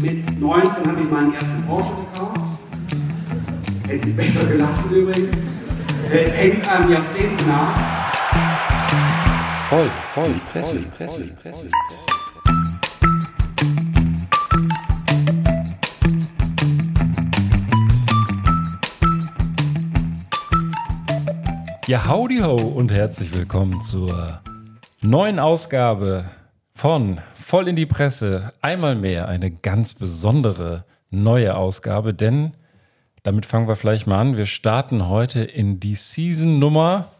Mit 19 habe ich meinen ersten Porsche gekauft. Hätte ich besser gelassen übrigens. Hängt einem Jahrzehnt nach. Voll, voll, die Presse, die Presse, die Presse. Ja, howdy ho und herzlich willkommen zur neuen Ausgabe von Voll in die Presse. Einmal mehr eine ganz besondere neue Ausgabe, denn damit fangen wir vielleicht mal an. Wir starten heute in die Season Nummer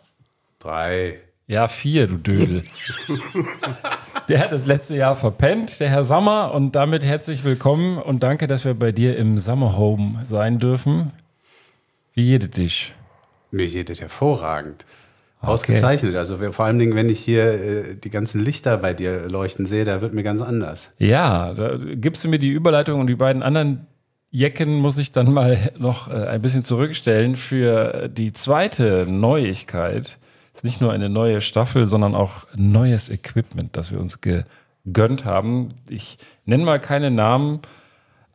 Drei. ja, vier, du Dödel. Der hat das letzte Jahr verpennt, der Herr Sommer. Und damit herzlich willkommen und danke, dass wir bei dir im Summer Home sein dürfen. Wie jede dich? Mir geht es hervorragend. Ausgezeichnet. Also vor allen Dingen, wenn ich hier äh, die ganzen Lichter bei dir leuchten sehe, da wird mir ganz anders. Ja, da gibst du mir die Überleitung und die beiden anderen Jecken muss ich dann mal noch äh, ein bisschen zurückstellen für die zweite Neuigkeit. Ist nicht nur eine neue Staffel, sondern auch neues Equipment, das wir uns gegönnt haben. Ich nenne mal keine Namen,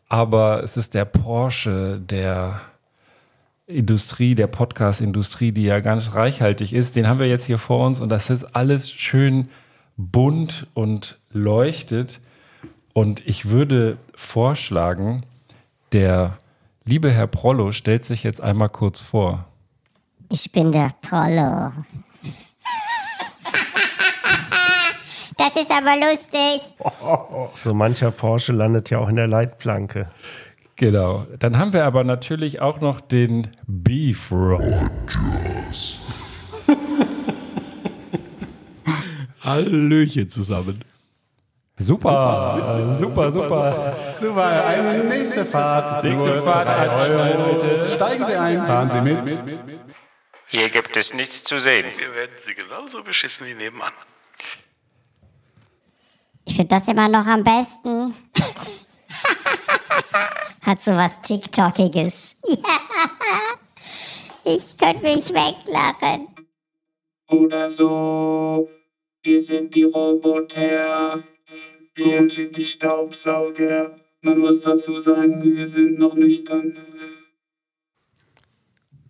aber es ist der Porsche der Industrie, der Podcast-Industrie, die ja ganz reichhaltig ist. Den haben wir jetzt hier vor uns und das ist alles schön bunt und leuchtet. Und ich würde vorschlagen, der liebe Herr Prollo stellt sich jetzt einmal kurz vor. Ich bin der Prollo. Das ist aber lustig. So mancher Porsche landet ja auch in der Leitplanke. Genau. Dann haben wir aber natürlich auch noch den Beef Rogers. Hallöchen zusammen. Super, super, super. Super, eine nächste Fahrt. Nächste Fahrt, Euro. bitte. Steigen Sie ein, fahren Sie mit. Hier gibt es nichts zu sehen. Wir werden sie genauso beschissen wie nebenan. Ich finde das immer noch am besten. Hat so was TikTokiges. Ja. Ich könnte mich weglachen. Oder so. Wir sind die Roboter. Wir sind die Staubsauger. Man muss dazu sagen, wir sind noch nüchtern.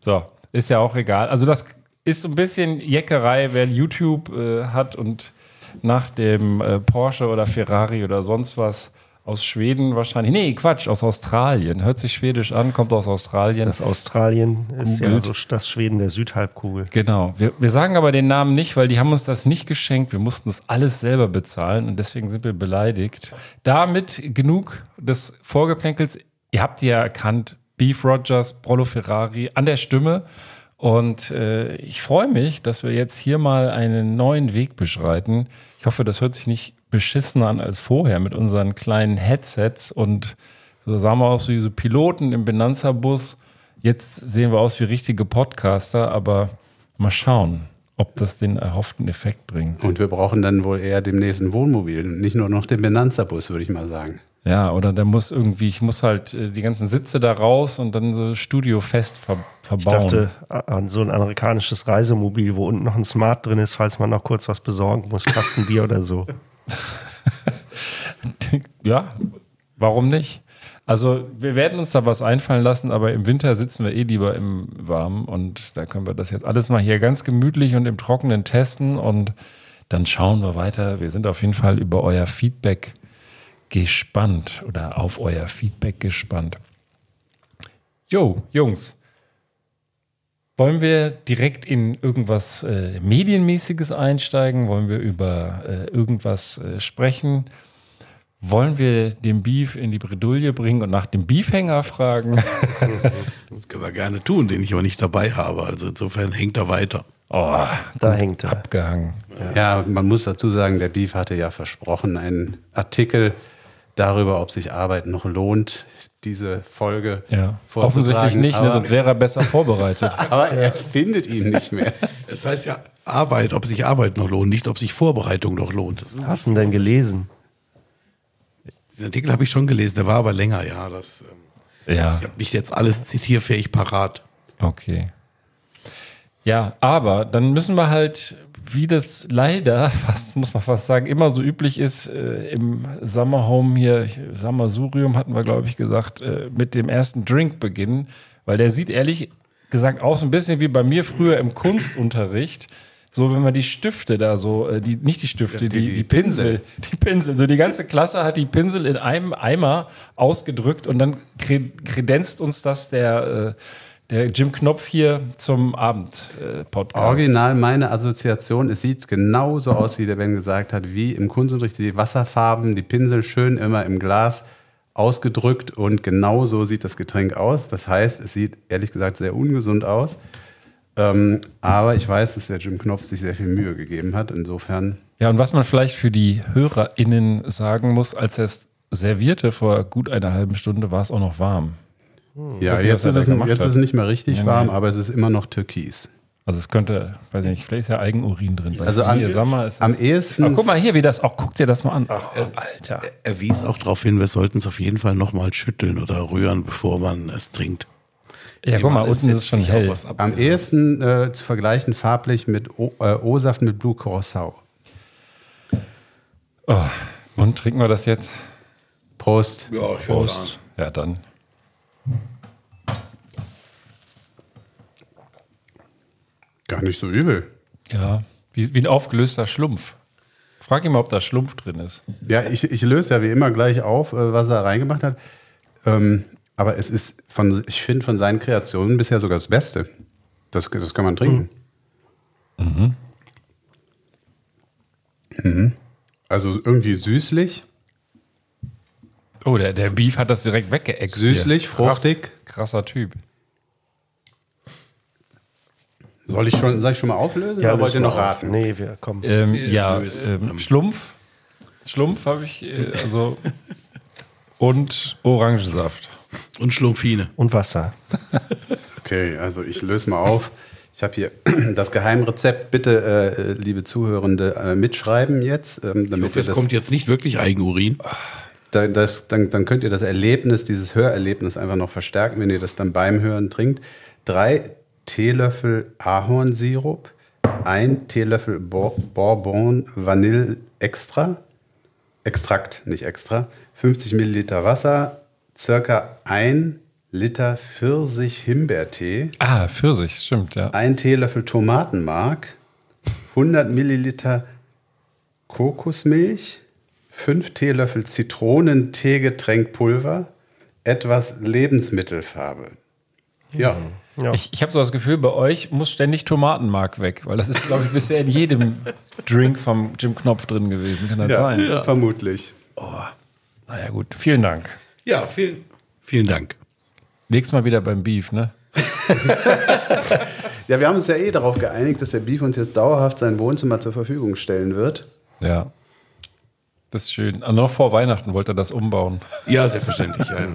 So, ist ja auch egal. Also das ist so ein bisschen Jeckerei, wer YouTube äh, hat und nach dem äh, Porsche oder Ferrari oder sonst was aus Schweden wahrscheinlich. Nee, Quatsch, aus Australien. Hört sich schwedisch an, kommt aus Australien. Das Australien ist ja so das Schweden der Südhalbkugel. Genau. Wir, wir sagen aber den Namen nicht, weil die haben uns das nicht geschenkt. Wir mussten das alles selber bezahlen und deswegen sind wir beleidigt. Damit genug des Vorgeplänkels. Ihr habt ja erkannt. Beef Rogers, Prolo Ferrari an der Stimme. Und äh, ich freue mich, dass wir jetzt hier mal einen neuen Weg beschreiten. Ich hoffe, das hört sich nicht beschissener an als vorher mit unseren kleinen Headsets und so sahen wir aus wie so Piloten im Benanza-Bus. Jetzt sehen wir aus wie richtige Podcaster, aber mal schauen, ob das den erhofften Effekt bringt. Und wir brauchen dann wohl eher demnächst ein Wohnmobil, nicht nur noch den Benanza-Bus, würde ich mal sagen. Ja, oder der muss irgendwie, ich muss halt äh, die ganzen Sitze da raus und dann so studiofest ver Ich verbauen. dachte a- an so ein amerikanisches Reisemobil, wo unten noch ein Smart drin ist, falls man noch kurz was besorgen muss, Kastenbier oder so. ja, warum nicht? Also wir werden uns da was einfallen lassen, aber im Winter sitzen wir eh lieber im Warmen und da können wir das jetzt alles mal hier ganz gemütlich und im Trockenen testen und dann schauen wir weiter. Wir sind auf jeden Fall über euer Feedback gespannt oder auf euer Feedback gespannt. Jo, Jungs, wollen wir direkt in irgendwas äh, Medienmäßiges einsteigen? Wollen wir über äh, irgendwas äh, sprechen? Wollen wir den Beef in die Bredouille bringen und nach dem Beefhänger fragen? Das können wir gerne tun, den ich aber nicht dabei habe. Also insofern hängt er weiter. Oh, Da hängt er. abgehangen. Ja, man muss dazu sagen, der Beef hatte ja versprochen, einen Artikel darüber, ob sich Arbeit noch lohnt, diese Folge Ja, offensichtlich nicht, ne? sonst wäre er besser vorbereitet. aber er findet ihn nicht mehr. Es heißt ja Arbeit, ob sich Arbeit noch lohnt, nicht ob sich Vorbereitung noch lohnt. Das hast du denn gelesen? den Artikel habe ich schon gelesen, der war aber länger, ja. Das, ähm, Ja, ich habe nicht jetzt alles zitierfähig parat. okay. Ja, aber dann müssen wir halt wie das leider, fast muss man fast sagen, immer so üblich ist, äh, im Summerhome hier, Summersurium hatten wir, glaube ich, gesagt, äh, mit dem ersten Drink beginnen, weil der sieht ehrlich gesagt aus ein bisschen wie bei mir früher im Kunstunterricht. So, wenn man die Stifte da so, äh, die, nicht die Stifte, die, die- die, die Pinsel, die Pinsel, so die ganze Klasse hat die Pinsel in einem Eimer ausgedrückt und dann kre- kredenzt uns das der, äh, der Jim Knopf hier zum Abend-Podcast. Original meine Assoziation, es sieht genauso aus, wie der Ben gesagt hat, wie im Kunstunterricht die Wasserfarben, die Pinsel schön immer im Glas ausgedrückt und genauso sieht das Getränk aus. Das heißt, es sieht ehrlich gesagt sehr ungesund aus. Ähm, aber ich weiß, dass der Jim Knopf sich sehr viel Mühe gegeben hat. Insofern, Ja, und was man vielleicht für die HörerInnen sagen muss, als er es servierte vor gut einer halben Stunde, war es auch noch warm. Ja, weiß nicht, jetzt, ist es, jetzt ist es nicht mehr richtig Nee, warm, nee. aber es ist immer noch türkis. Also es könnte, weiß ich nicht, vielleicht ist ja Eigenurin drin. Also am, Siehe Sommer ist am es- ehesten. Aber guck mal hier, wie das auch, guck dir das mal an. Ach, Alter. Er wies auch darauf hin, wir sollten es auf jeden Fall nochmal schütteln oder rühren, bevor man es trinkt. Ja, guck mal, unten ist es schon hell. was ab. Am ehesten äh, zu vergleichen farblich mit äh, O-Saft mit Blue Curacao. Oh, und trinken wir das jetzt? Prost. Ja, ich. Prost. Ja, dann. Gar nicht so übel. Ja, wie, wie ein aufgelöster Schlumpf. Frag ihn mal, ob da Schlumpf drin ist. Ja, ich, ich löse ja wie immer gleich auf, äh, was er reingemacht hat. Ähm, aber es ist, von, ich finde, von seinen Kreationen bisher sogar das Beste. Das, das kann man trinken. Mhm. Also irgendwie süßlich. Oh, der, der Beef hat das direkt weggeext. Süßlich, hier. fruchtig. Krass, krasser Typ. Soll ich schon, soll ich schon mal auflösen oder wollt ihr noch auf. raten? Nee, wir kommen. Ähm, Wir ja, ähm, Schlumpf. Schlumpf habe ich, äh, also. und Orangensaft. Und Schlumpfine. Und Wasser. Okay, also ich löse mal auf. Ich habe hier das Geheimrezept. Bitte, äh, liebe Zuhörende, äh, mitschreiben jetzt. Ähm, Ich damit hoffe, es das, kommt jetzt nicht wirklich Eigenurin. da, das, dann, dann könnt ihr das Erlebnis, dieses Hörerlebnis einfach noch verstärken, wenn ihr das dann beim Hören trinkt. Drei Teelöffel Ahornsirup, ein Teelöffel Bourbon Vanille Extra, Extrakt, nicht extra, 50 Milliliter Wasser, circa ein Liter Pfirsich-Himbeertee, Ah, Pfirsich, stimmt, ja. ein Teelöffel Tomatenmark, 100 Milliliter Kokosmilch, 5 Teelöffel Zitronen-Teegetränkpulver, etwas Lebensmittelfarbe. Ja, Ja. Ich, ich habe so das Gefühl, bei euch muss ständig Tomatenmark weg, weil das ist, glaube ich, bisher in jedem Drink vom Jim Knopf drin gewesen. Kann das sein? vermutlich. Naja, gut. Vielen Dank. Ja, vielen, vielen Dank. Nächstes Mal wieder beim Beef, ne? Ja, wir haben uns ja eh darauf geeinigt, dass der Beef uns jetzt dauerhaft sein Wohnzimmer zur Verfügung stellen wird. Ja. Das ist schön. Aber noch vor Weihnachten wollte er das umbauen. Ja, selbstverständlich. Ja, ja.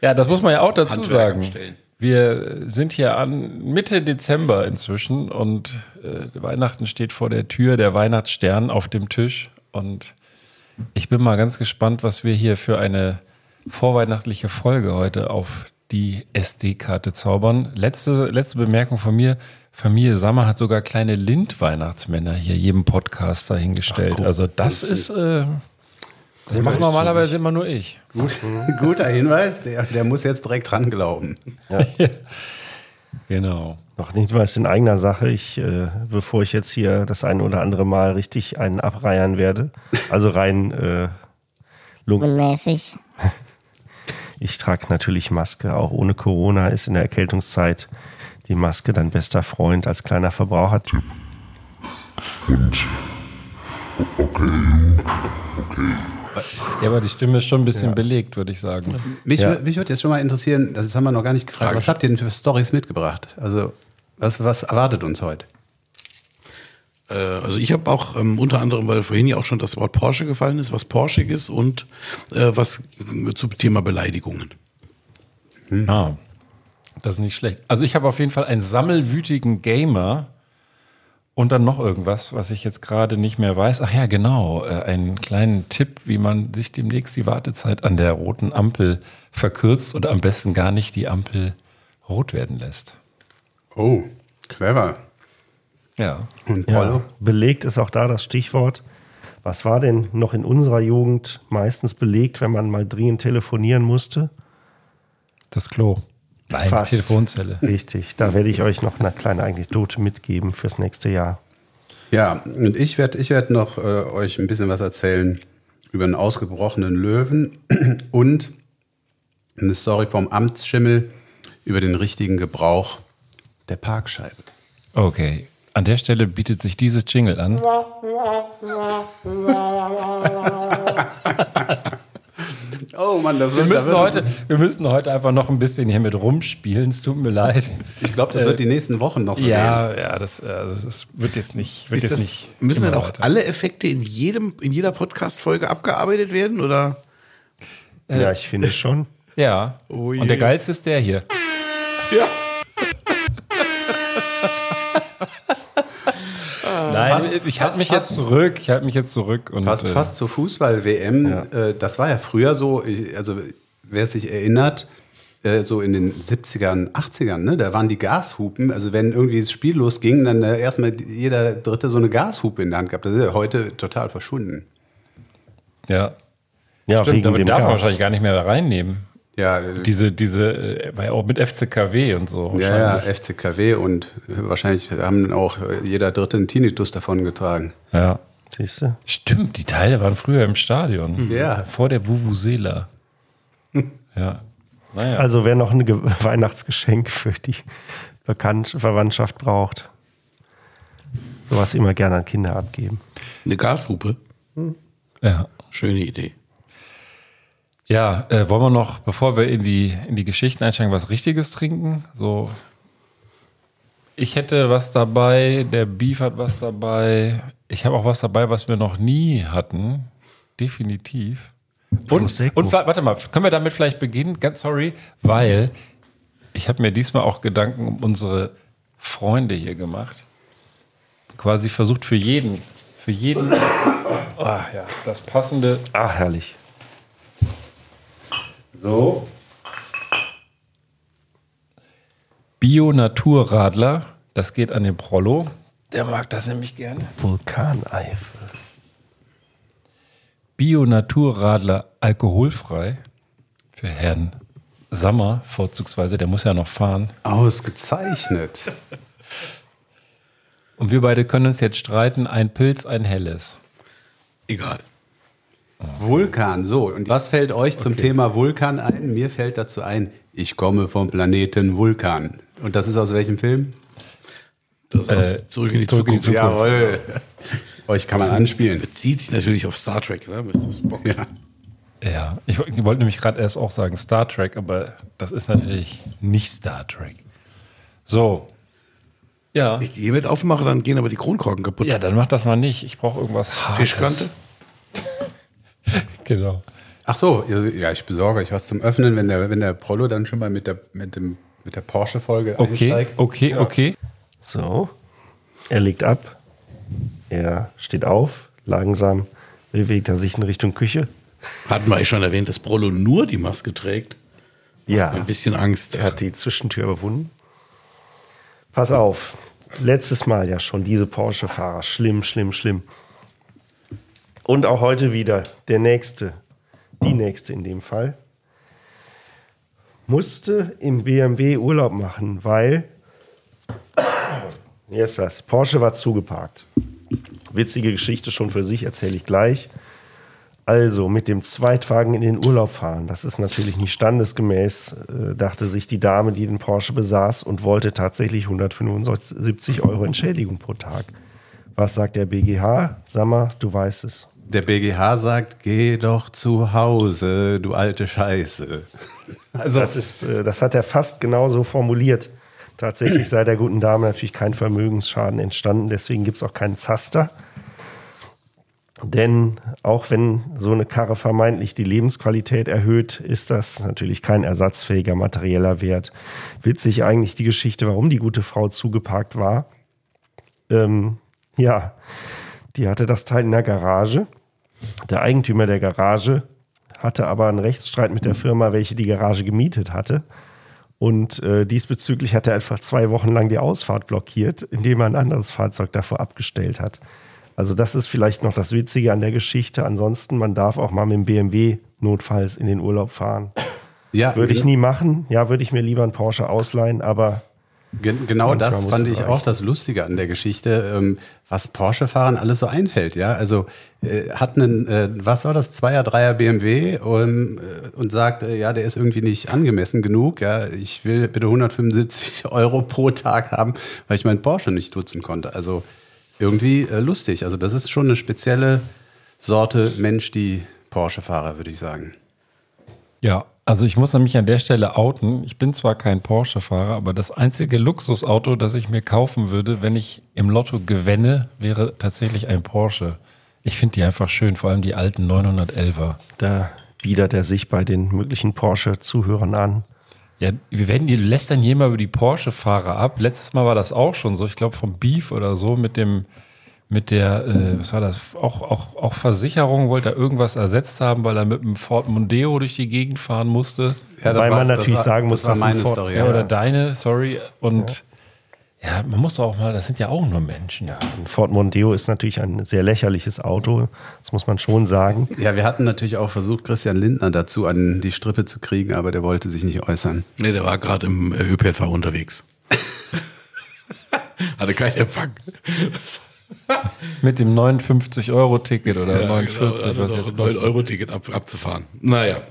Ja, das muss man ja auch dazu Handwerker sagen. bestellen. Wir sind hier an Mitte Dezember inzwischen und äh, Weihnachten steht vor der Tür, der Weihnachtsstern auf dem Tisch. Und ich bin mal ganz gespannt, was wir hier für eine vorweihnachtliche Folge heute auf die SD-Karte zaubern. Letzte, letzte Bemerkung von mir. Familie Sammer hat sogar kleine Lind-Weihnachtsmänner hier jedem Podcaster hingestellt. also das ist, äh, das macht normalerweise immer nur ich. Gut, guter Hinweis, der, der muss jetzt direkt dran glauben. Genau. Noch nicht mal in eigener Sache. Ich, äh, bevor ich jetzt hier das ein oder andere Mal richtig einen abreiern werde, also rein äh, Lungen. Unmäßig. Ich trage natürlich Maske, auch ohne Corona ist in der Erkältungszeit die Maske dein bester Freund als kleiner Verbrauchertipp. Ja, aber die Stimme ist schon ein bisschen belegt, würde ich sagen. Mich, Ja. mich würde jetzt schon mal interessieren, das haben wir noch gar nicht gefragt, was habt ihr denn für Stories mitgebracht? Also, was, was erwartet uns heute? Äh, also ich habe auch ähm, unter anderem, weil vorhin ja auch schon das Wort Porsche gefallen ist, was Porschiges und äh, was zum Thema Beleidigungen. Ah, das ist nicht schlecht. Also ich habe auf jeden Fall einen sammelwütigen Gamer und dann noch irgendwas, was ich jetzt gerade nicht mehr weiß. Ach ja, genau, äh, einen kleinen Tipp, wie man sich demnächst die Wartezeit an der roten Ampel verkürzt oder am besten gar nicht die Ampel rot werden lässt. Oh, clever. Ja. Und? Ja, belegt ist auch da das Stichwort. Was war denn noch in unserer Jugend meistens belegt, wenn man mal dringend telefonieren musste? Das Klo. Nein, Fast. Telefonzelle. Richtig, da werde ich euch noch eine kleine Anekdote mitgeben fürs nächste Jahr. Ja, und ich werde ich werd noch äh, euch ein bisschen was erzählen über einen ausgebrochenen Löwen und eine Story vom Amtsschimmel über den richtigen Gebrauch der Parkscheibe. Okay. An der Stelle bietet sich dieses Jingle an. Oh Mann, das Wir müssen, heute, wir müssen heute einfach noch ein bisschen hier mit rumspielen. Es tut mir leid. Ich glaube, das wird die nächsten Wochen noch so gehen. Ja, ja, das, äh, also das wird jetzt nicht. Wird Ist jetzt das, nicht müssen dann auch weiter. alle Effekte in, jedem, in jeder Podcast-Folge abgearbeitet werden? Oder? ja, ich finde schon. Ja. Oh. Und der geilste ist der hier. Ja. Nein, ich halte passt- mich jetzt passt- zurück. Ich halte mich jetzt zurück. Und, Passt äh, fast zur Fußball-WM. Äh, das war ja früher so, also wer sich erinnert, äh, so in den 70ern, 80ern, ne, da waren die Gashupen, also wenn irgendwie das Spiel losging, dann erstmal jeder Dritte so eine Gashupe in der Hand gehabt. Das ist ja heute total verschwunden. Ja. Ja, Stimmt, dem darf man wahrscheinlich gar nicht mehr da reinnehmen. Ja, Diese, diese, äh, war ja auch mit FCKW und so. ja, ja. FCKW und äh, wahrscheinlich haben auch jeder Dritte einen Tinnitus davon getragen. ja. Siehst du? Stimmt, die Teile waren früher im Stadion. Ja. Vor der Vuvuzela. ja. Naja. Also wer noch ein Ge Weihnachtsgeschenk für die Bekannt Verwandtschaft braucht, sowas immer gerne an Kinder abgeben. Eine Gashupe. ja. Schöne Idee. Ja, äh, wollen wir noch, bevor wir in die, in die Geschichten einsteigen, was Richtiges trinken? So, ich hätte was dabei, der Beef hat was dabei. Ich habe auch was dabei, was wir noch nie hatten. Definitiv. Und, und warte mal, können wir damit vielleicht beginnen? Ganz sorry, weil ich habe mir diesmal auch Gedanken um unsere Freunde hier gemacht. Quasi versucht für jeden, für jeden, ah, ja, das passende Ah, herrlich. So. Bio-Naturradler, das geht an den Prollo. Der mag das nämlich gerne. Vulkaneifel. Bio-Naturradler alkoholfrei für Herrn Sammer vorzugsweise, der muss ja noch fahren. Ausgezeichnet. Und wir beide können uns jetzt streiten, ein Pilz, ein helles. Egal. Vulkan, so. Und was fällt euch zum Thema Vulkan ein? Mir fällt dazu ein, ich komme vom Planeten Vulkan. Und das ist aus welchem Film? Das aus Zurück in die Zurück in die Zukunft. Jawohl. Euch kann man anspielen. Bezieht sich natürlich auf Star Trek, ne? Mr. Spock. Ja. Ja, ich wollte nämlich gerade erst auch sagen Star Trek, aber das ist natürlich nicht Star Trek. So. Ja. Wenn ich die hiermit aufmache, dann gehen aber die Kronkorken kaputt. Ja, dann mach das mal nicht. Ich brauche irgendwas Hartes. Fischkante? Genau. Ach so, ja, ich besorge euch was zum Öffnen, wenn der, wenn der Prollo dann schon mal mit der, mit dem, mit der Porsche-Folge Okay, einsteigt. okay, okay. So. Er legt ab. Er steht auf. Langsam bewegt er sich in Richtung Küche. Hatten wir eigentlich schon erwähnt, dass Prollo nur die Maske trägt. Ja. Ein bisschen Angst. Er hat die Zwischentür überwunden. Pass auf. Letztes Mal ja schon diese Porsche-Fahrer. Schlimm, schlimm, schlimm. Und auch heute wieder der nächste, die nächste in dem Fall, musste im BMW Urlaub machen, weil, hier ist das, Porsche war zugeparkt. Witzige Geschichte schon für sich, erzähle ich gleich. Also mit dem Zweitwagen in den Urlaub fahren, das ist natürlich nicht standesgemäß, äh, dachte sich die Dame, die den Porsche besaß und wollte tatsächlich 175 Euro Entschädigung pro Tag. Was sagt der BGH? Sag mal, du weißt es. Der BGH sagt, geh doch zu Hause, du alte Scheiße. Also, Das, ist, äh, das hat er fast genauso formuliert. Tatsächlich sei der guten Dame natürlich kein Vermögensschaden entstanden, deswegen gibt es auch keinen Zaster. Denn auch wenn so eine Karre vermeintlich die Lebensqualität erhöht, ist das natürlich kein ersatzfähiger materieller Wert. Witzig eigentlich die Geschichte, warum die gute Frau zugeparkt war. Ähm, ja, die hatte das Teil in der Garage. Der Eigentümer der Garage hatte aber einen Rechtsstreit mit der Firma, welche die Garage gemietet hatte. Und äh, diesbezüglich hat er einfach zwei Wochen lang die Ausfahrt blockiert, indem er ein anderes Fahrzeug davor abgestellt hat. Also das ist vielleicht noch das Witzige an der Geschichte. Ansonsten, man darf auch mal mit dem BMW notfalls in den Urlaub fahren. Ja, Würde ich nie machen. Ja, würde ich mir lieber einen Porsche ausleihen, aber Gen genau das fand ich auch das Lustige an der Geschichte, ähm, was Porsche-Fahrern alles so einfällt. Ja, also äh, hat einen, äh, was war das, Zweier, Dreier BMW ähm, äh, und sagt, äh, ja, der ist irgendwie nicht angemessen genug. Ja, ich will bitte 175 Euro pro Tag haben, weil ich meinen Porsche nicht nutzen konnte. Also irgendwie äh, lustig. Also das ist schon eine spezielle Sorte Mensch, die Porsche-Fahrer, würde ich sagen. Ja, also ich muss mich an der Stelle outen. Ich bin zwar kein Porsche-Fahrer, aber das einzige Luxusauto, das ich mir kaufen würde, wenn ich im Lotto gewinne, wäre tatsächlich ein Porsche. Ich finde die einfach schön, vor allem die alten 911er. da biedert er sich bei den möglichen Porsche-Zuhörern an. Ja, wir werden die lästern hier mal über die Porsche-Fahrer ab. Letztes Mal war das auch schon so, ich glaube vom Beef oder so mit dem, mit der, äh, was war das? Auch, auch, auch Versicherung wollte er irgendwas ersetzt haben, weil er mit einem Ford Mondeo durch die Gegend fahren musste. Ja, Wobei man natürlich sagen muss, das war meine Ford- Story. Ja, oder deine, sorry. Und ja. man muss doch auch mal, das sind ja auch nur Menschen. Ja. Ein Ford Mondeo ist natürlich ein sehr lächerliches Auto, das muss man schon sagen. Ja, wir hatten natürlich auch versucht, Christian Lindner dazu an die Strippe zu kriegen, aber der wollte sich nicht äußern. Nee, der war gerade im äh, ÖPNV unterwegs. Hatte keinen Empfang. Mit dem 59-Euro-Ticket oder 49, genau, was noch jetzt ein kostet. 9-Euro-Ticket ab, abzufahren. Naja.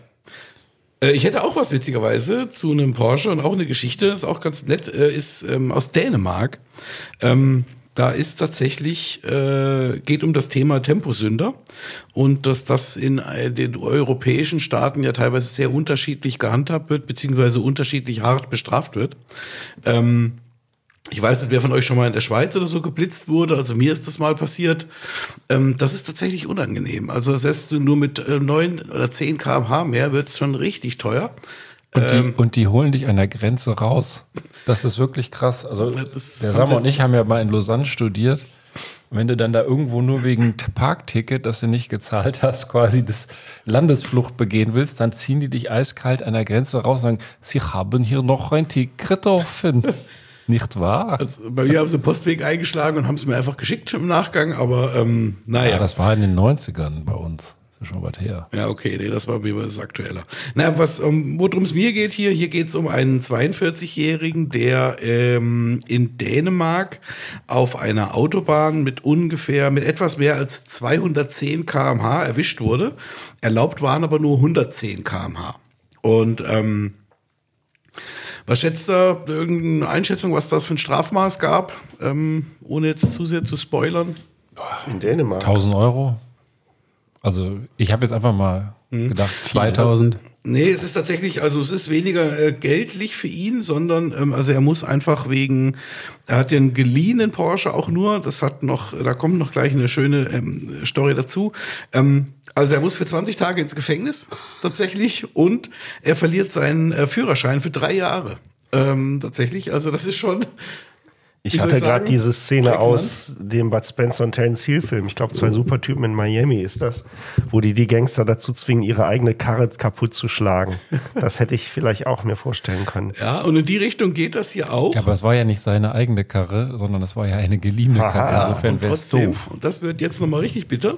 Äh, Ich hätte auch was witzigerweise zu einem Porsche und auch eine Geschichte, ist auch ganz nett, äh, ist ähm, aus Dänemark. Ähm, da ist tatsächlich, äh, geht um das Thema Temposünder und dass das in äh, den europäischen Staaten ja teilweise sehr unterschiedlich gehandhabt wird, beziehungsweise unterschiedlich hart bestraft wird. Ähm, ich weiß nicht, wer von euch schon mal in der Schweiz oder so geblitzt wurde. Also mir ist das mal passiert. Ähm, das ist tatsächlich unangenehm. Also selbst nur mit äh, 9 oder 10 km/h mehr wird es schon richtig teuer. Und die, Ähm. und die holen dich an der Grenze raus. Das ist wirklich krass. Also der sie und ich haben ja mal in Lausanne studiert. Und wenn du dann da irgendwo nur wegen Parkticket, das du nicht gezahlt hast, quasi das Landesflucht begehen willst, dann ziehen die dich eiskalt an der Grenze raus und sagen, sie haben hier noch ein Ticket offen. Nicht wahr? Also bei mir haben sie den Postweg eingeschlagen und haben es mir einfach geschickt im Nachgang. Aber ähm, naja. Ja, das war in den 90ern bei uns. Das ist schon was her. Ja, okay, nee, das war mir was aktueller. Na, was, um, worum es mir geht hier, hier geht es um einen 42-Jährigen, der ähm, in Dänemark auf einer Autobahn mit ungefähr, mit etwas mehr als 210 km/h erwischt wurde. Erlaubt waren aber nur 110 km/h. Und ähm, was schätzt da irgendeine Einschätzung, was das für ein Strafmaß gab, ähm, ohne jetzt zu sehr zu spoilern? In Dänemark. 1000 Euro? Also ich habe jetzt einfach mal Hm. gedacht, 2000. Nee, es ist tatsächlich, also es ist weniger äh, geldlich für ihn, sondern ähm, also er muss einfach wegen, er hat ja einen geliehenen Porsche auch nur, das hat noch, da kommt noch gleich eine schöne ähm, Story dazu. Ähm, also er muss für 20 Tage ins Gefängnis tatsächlich und er verliert seinen äh, Führerschein für drei Jahre. Ähm, tatsächlich, also das ist schon. Ich hatte gerade diese Szene prägnant. aus dem Bud Spencer und Terence Hill Film. Ich glaube, zwei Supertypen in Miami ist das, wo die die Gangster dazu zwingen, ihre eigene Karre kaputt zu schlagen. Das hätte ich vielleicht auch mir vorstellen können. Ja, und in die Richtung geht das hier auch. Ja, aber es war ja nicht seine eigene Karre, sondern es war ja eine geliehene Aha. Karre. Insofern und wäre es trotzdem, doof. und das wird jetzt nochmal richtig bitter.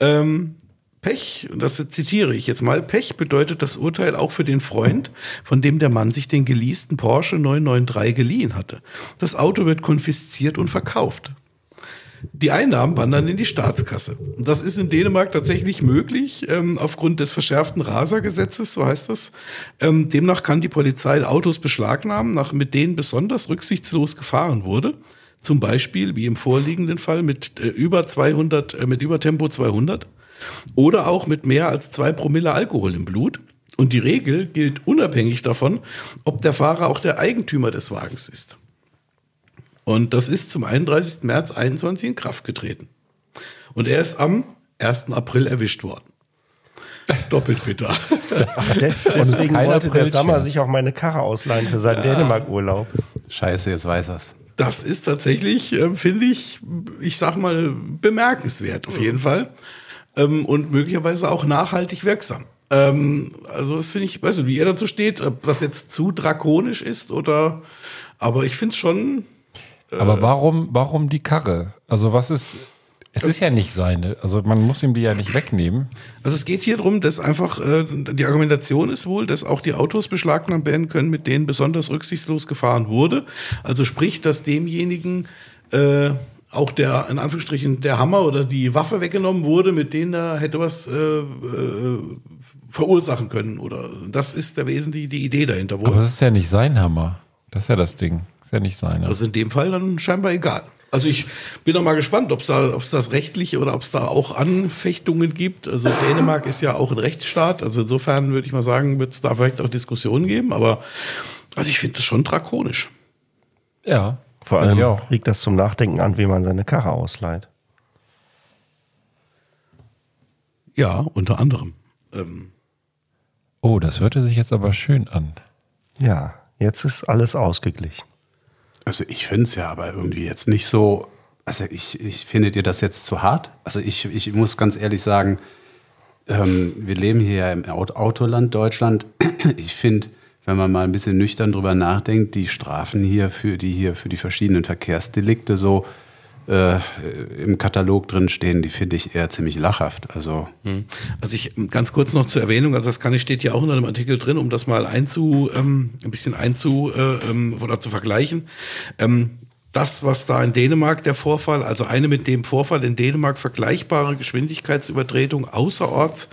Ähm, Pech, und das zitiere ich jetzt mal, Pech bedeutet das Urteil auch für den Freund, von dem der Mann sich den geleasten Porsche 993 geliehen hatte. Das Auto wird konfisziert und verkauft. Die Einnahmen wandern in die Staatskasse. Das ist in Dänemark tatsächlich möglich, ähm, aufgrund des verschärften Rasergesetzes, so heißt das. Ähm, demnach kann die Polizei Autos beschlagnahmen, nach, mit denen besonders rücksichtslos gefahren wurde. Zum Beispiel, wie im vorliegenden Fall, mit äh, über 200, äh, mit über Tempo 200 oder auch mit mehr als zwei Promille Alkohol im Blut. Und die Regel gilt unabhängig davon, ob der Fahrer auch der Eigentümer des Wagens ist. Und das ist zum 31. März 21 in Kraft getreten. Und er ist am 1. April erwischt worden. Doppelt bitter. Des, deswegen wollte der. Sammer sich auch meine Karre ausleihen für seinen Dänemark-Urlaub. Scheiße, jetzt weiß er's. Das ist tatsächlich, ähm, finde ich, ich sag mal, bemerkenswert auf jeden Fall. Ähm, und möglicherweise auch nachhaltig wirksam. Ähm, also das finde ich, weiß nicht, wie ihr dazu steht, ob das jetzt zu drakonisch ist oder, aber ich finde es schon, Aber warum, warum die Karre? Also was ist, es ist ja nicht seine. Also man muss ihm die ja nicht wegnehmen. Also es geht hier darum, dass einfach äh, die Argumentation ist wohl, dass auch die Autos beschlagnahmt werden können, mit denen besonders rücksichtslos gefahren wurde. Also sprich, dass demjenigen äh, auch der, in Anführungsstrichen, der Hammer oder die Waffe weggenommen wurde, mit denen er hätte was äh, äh, verursachen können. Oder das ist der wesentliche die Idee dahinter wohl. Aber das ist ja nicht sein Hammer. Das ist ja das Ding. Das ist ja nicht seiner. Also in dem Fall dann scheinbar egal. Also ich bin noch mal gespannt, ob es da, ob's das rechtliche oder ob es da auch Anfechtungen gibt. Also Dänemark ist ja auch ein Rechtsstaat. Also insofern würde ich mal sagen, wird es da vielleicht auch Diskussionen geben. Aber also ich finde das schon drakonisch. ja. Vor allem auch. regt das zum Nachdenken an, wie man seine Karre ausleiht. Ja, unter anderem. Ähm, Oh, das hörte sich jetzt aber schön an. Ja, jetzt ist alles ausgeglichen. Also ich finde es ja aber irgendwie jetzt nicht so. Also ich, ich findet ihr das jetzt zu hart? Also ich, ich muss ganz ehrlich sagen, ähm, wir leben hier ja im Aut- Autoland Deutschland. Ich finde, wenn man mal ein bisschen nüchtern drüber nachdenkt, die Strafen hier für die hier für die verschiedenen Verkehrsdelikte so äh, im Katalog drin stehen, die finde ich eher ziemlich lachhaft. Also Also ich ganz kurz noch zur Erwähnung, also das kann ich steht ja auch in einem Artikel drin, um das mal einzu, ähm, ein bisschen einzu äh, ähm, oder zu vergleichen. Ähm, das, was da in Dänemark der Vorfall, also eine mit dem Vorfall in Dänemark vergleichbare Geschwindigkeitsübertretung außerorts,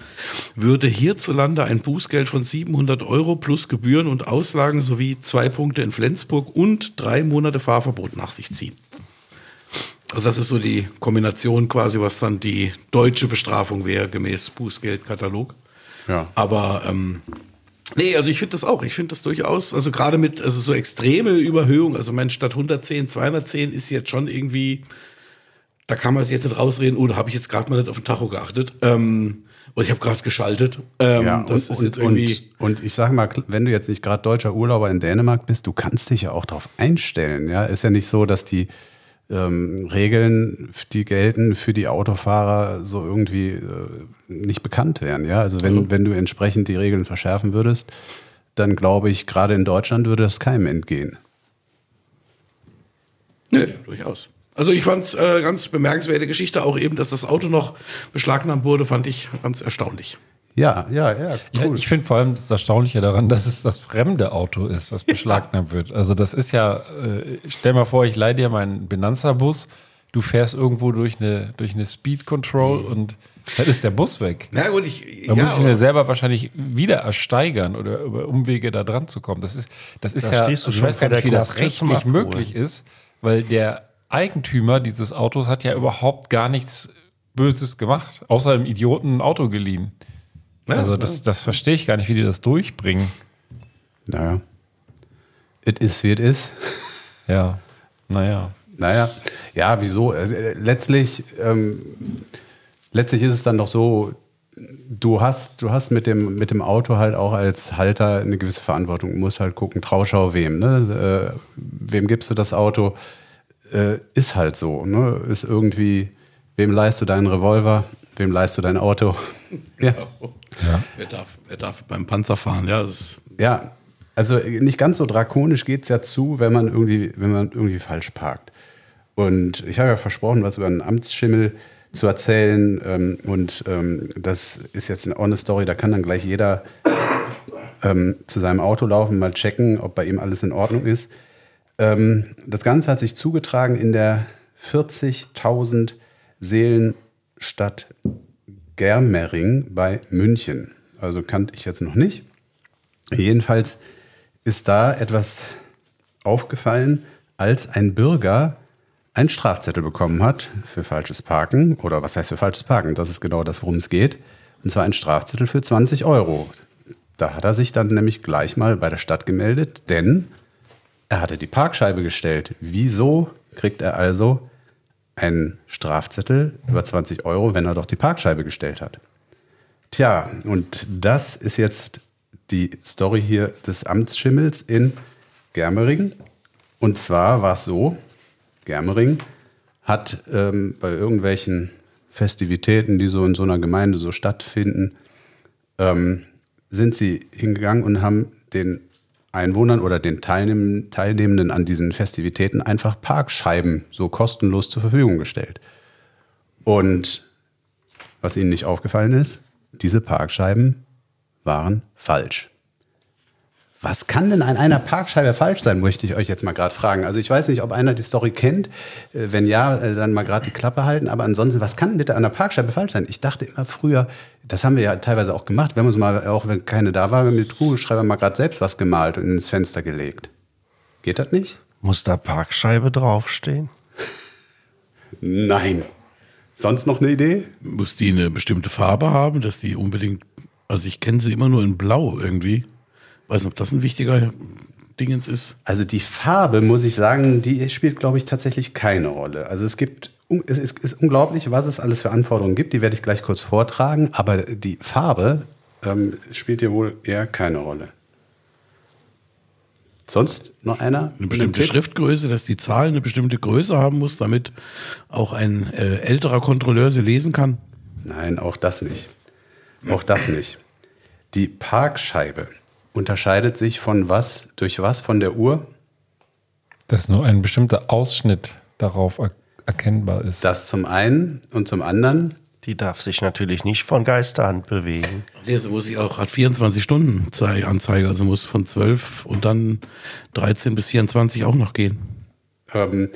würde hierzulande ein Bußgeld von 700 Euro plus Gebühren und Auslagen sowie zwei Punkte in Flensburg und drei Monate Fahrverbot nach sich ziehen. Also das ist so die Kombination quasi, was dann die deutsche Bestrafung wäre, gemäß Bußgeldkatalog. ja. Aber ähm, nee, also ich finde das auch. Ich finde das durchaus, also gerade mit also so extreme Überhöhung, also mein statt 110, 210 ist jetzt schon irgendwie, da kann man sich jetzt nicht rausreden, oh, da habe ich jetzt gerade mal nicht auf den Tacho geachtet. Ähm, oder ich habe gerade geschaltet. Ähm, Ja, das und, ist jetzt und, irgendwie. Und, und ich sage mal, wenn du jetzt nicht gerade deutscher Urlauber in Dänemark bist, du kannst dich ja auch darauf einstellen. Ja, ist ja nicht so, dass die ähm, Regeln, die gelten für die Autofahrer, so irgendwie äh, nicht bekannt wären. Ja, also wenn, wenn du entsprechend die Regeln verschärfen würdest, dann glaube ich, gerade in Deutschland würde das keinem entgehen. Nö, durchaus. Also ich fand es äh, ganz bemerkenswerte Geschichte, auch eben, dass das Auto noch beschlagnahmt wurde, fand ich ganz erstaunlich. Ja, ja, ja, Ja, cool. ich finde vor allem das Erstaunliche daran, dass es das fremde Auto ist, das beschlagnahmt wird. Also das ist ja, äh, stell mal vor, ich leih dir meinen Benanza-Bus, du fährst irgendwo durch eine, durch eine Speed Control und dann ist der Bus weg. Na gut, ich, Da ja, muss ich mir selber wahrscheinlich wieder ersteigern oder über Umwege da dran zu kommen. Das ist, das ist Da ja, ich weiß gar nicht, wie das rechtlich möglich ist, weil der Eigentümer dieses Autos hat ja überhaupt gar nichts Böses gemacht, außer einem Idioten ein Auto geliehen. Ja, also das, das verstehe ich gar nicht, wie die das durchbringen. Naja. It is wie it is. Ja, naja. Naja, ja, wieso? Äh, Letztlich, ähm, letztlich ist es dann doch so, du hast, du hast mit dem, mit dem Auto halt auch als Halter eine gewisse Verantwortung. Du musst halt gucken, Trauschau wem, ne? Äh, wem gibst du das Auto? Äh, ist halt so, ne? Ist irgendwie, wem leihst du deinen Revolver? Wem leihst du dein Auto? Ja. Wer darf, wer darf beim Panzer fahren? Ja, Ja, also nicht ganz so drakonisch geht es ja zu, wenn man irgendwie, wenn man irgendwie falsch parkt. Und ich habe ja versprochen, was über einen Amtsschimmel zu erzählen. Ähm, und ähm, das ist jetzt eine Story, da kann dann gleich jeder ähm, zu seinem Auto laufen, mal checken, ob bei ihm alles in Ordnung ist. Ähm, das Ganze hat sich zugetragen in der 40.000 Seelenstadt Germering bei München. Also kannte ich jetzt noch nicht. Jedenfalls ist da etwas aufgefallen, als ein Bürger einen Strafzettel bekommen hat für falsches Parken. Oder was heißt für falsches Parken? Das ist genau das, worum es geht. Und zwar ein Strafzettel für 20 Euro. Da hat er sich dann nämlich gleich mal bei der Stadt gemeldet, denn er hatte die Parkscheibe gestellt. Wieso kriegt er also einen Strafzettel über 20 Euro, wenn er doch die Parkscheibe gestellt hat? Tja, und das ist jetzt die Story hier des Amtsschimmels in Germering. Und zwar war es so, Germering hat ähm, bei irgendwelchen Festivitäten, die so in so einer Gemeinde so stattfinden, ähm, sind sie hingegangen und haben den Einwohnern oder den Teilnehm Teilnehmenden an diesen Festivitäten einfach Parkscheiben so kostenlos zur Verfügung gestellt. Und was ihnen nicht aufgefallen ist, diese Parkscheiben waren falsch. Was kann denn an einer Parkscheibe falsch sein, möchte ich euch jetzt mal gerade fragen. Also ich weiß nicht, ob einer die Story kennt. Äh, Wenn ja, äh, dann mal gerade die Klappe halten. Aber ansonsten, was kann bitte an einer Parkscheibe falsch sein? Ich dachte immer früher, das haben wir ja teilweise auch gemacht. Wir haben uns mal, auch wenn keine da war, mit Kugelschreiber mal gerade selbst was gemalt und ins Fenster gelegt. Geht das nicht? Muss da Parkscheibe draufstehen? Nein. Sonst noch eine Idee? Muss die eine bestimmte Farbe haben, dass die unbedingt. Also ich kenne sie immer nur in Blau irgendwie. Weiß nicht, ob das ein wichtiger Dingens ist. Also die Farbe, muss ich sagen, die spielt, glaube ich, tatsächlich keine Rolle. Also es gibt, es ist, ist unglaublich, was es alles für Anforderungen gibt. Die werde ich gleich kurz vortragen. Aber die Farbe ähm, spielt hier wohl eher keine Rolle. Sonst noch einer? Eine bestimmte? Schriftgröße, dass die Zahl eine bestimmte Größe haben muss, damit auch ein äh, älterer Kontrolleur sie lesen kann. Nein, auch das nicht. Auch das nicht. Die Parkscheibe unterscheidet sich von was, durch was von der Uhr? Dass nur ein bestimmter Ausschnitt darauf erkennbar ist. Das zum einen und zum anderen Die darf sich natürlich nicht von Geisterhand bewegen. Nee, so muss ich auch, hat 24 Stunden Zei- Anzeige, also muss von 12 und dann 13 bis 24 auch noch gehen. Ähm,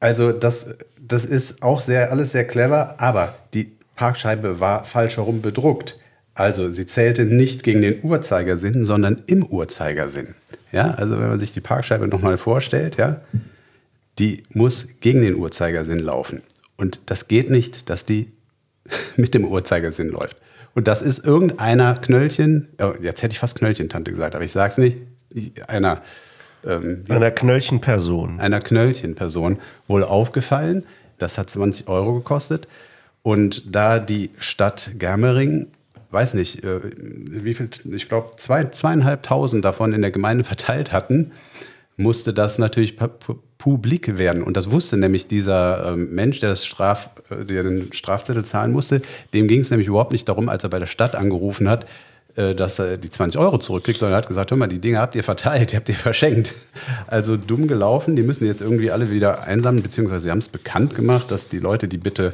also das, das ist auch sehr, alles sehr clever, aber die Parkscheibe war falsch herum bedruckt. Also sie zählte nicht gegen den Uhrzeigersinn, sondern im Uhrzeigersinn. Ja, also wenn man sich die Parkscheibe nochmal vorstellt, ja, die muss gegen den Uhrzeigersinn laufen. Und das geht nicht, dass die mit dem Uhrzeigersinn läuft. Und das ist irgendeiner Knöllchen, jetzt hätte ich fast Knöllchen-Tante gesagt, aber ich sag's nicht, einer ähm, Einer Knöllchenperson. einer Knöllchenperson wohl aufgefallen. Das hat 20 Euro gekostet. Und da die Stadt Germering, weiß nicht, äh, wie viel, ich glaube, zwei, zweieinhalbtausend davon in der Gemeinde verteilt hatten, musste das natürlich pu- pu- publik werden. Und das wusste nämlich dieser ähm, Mensch, der, das Straf, äh, der den Strafzettel zahlen musste. Dem ging es nämlich überhaupt nicht darum, als er bei der Stadt angerufen hat, äh, dass er die 20 Euro zurückkriegt, sondern er hat gesagt, hör mal, die Dinge habt ihr verteilt, die habt ihr verschenkt. Also dumm gelaufen, die müssen jetzt irgendwie alle wieder einsammeln, beziehungsweise sie haben es bekannt gemacht, dass die Leute die bitte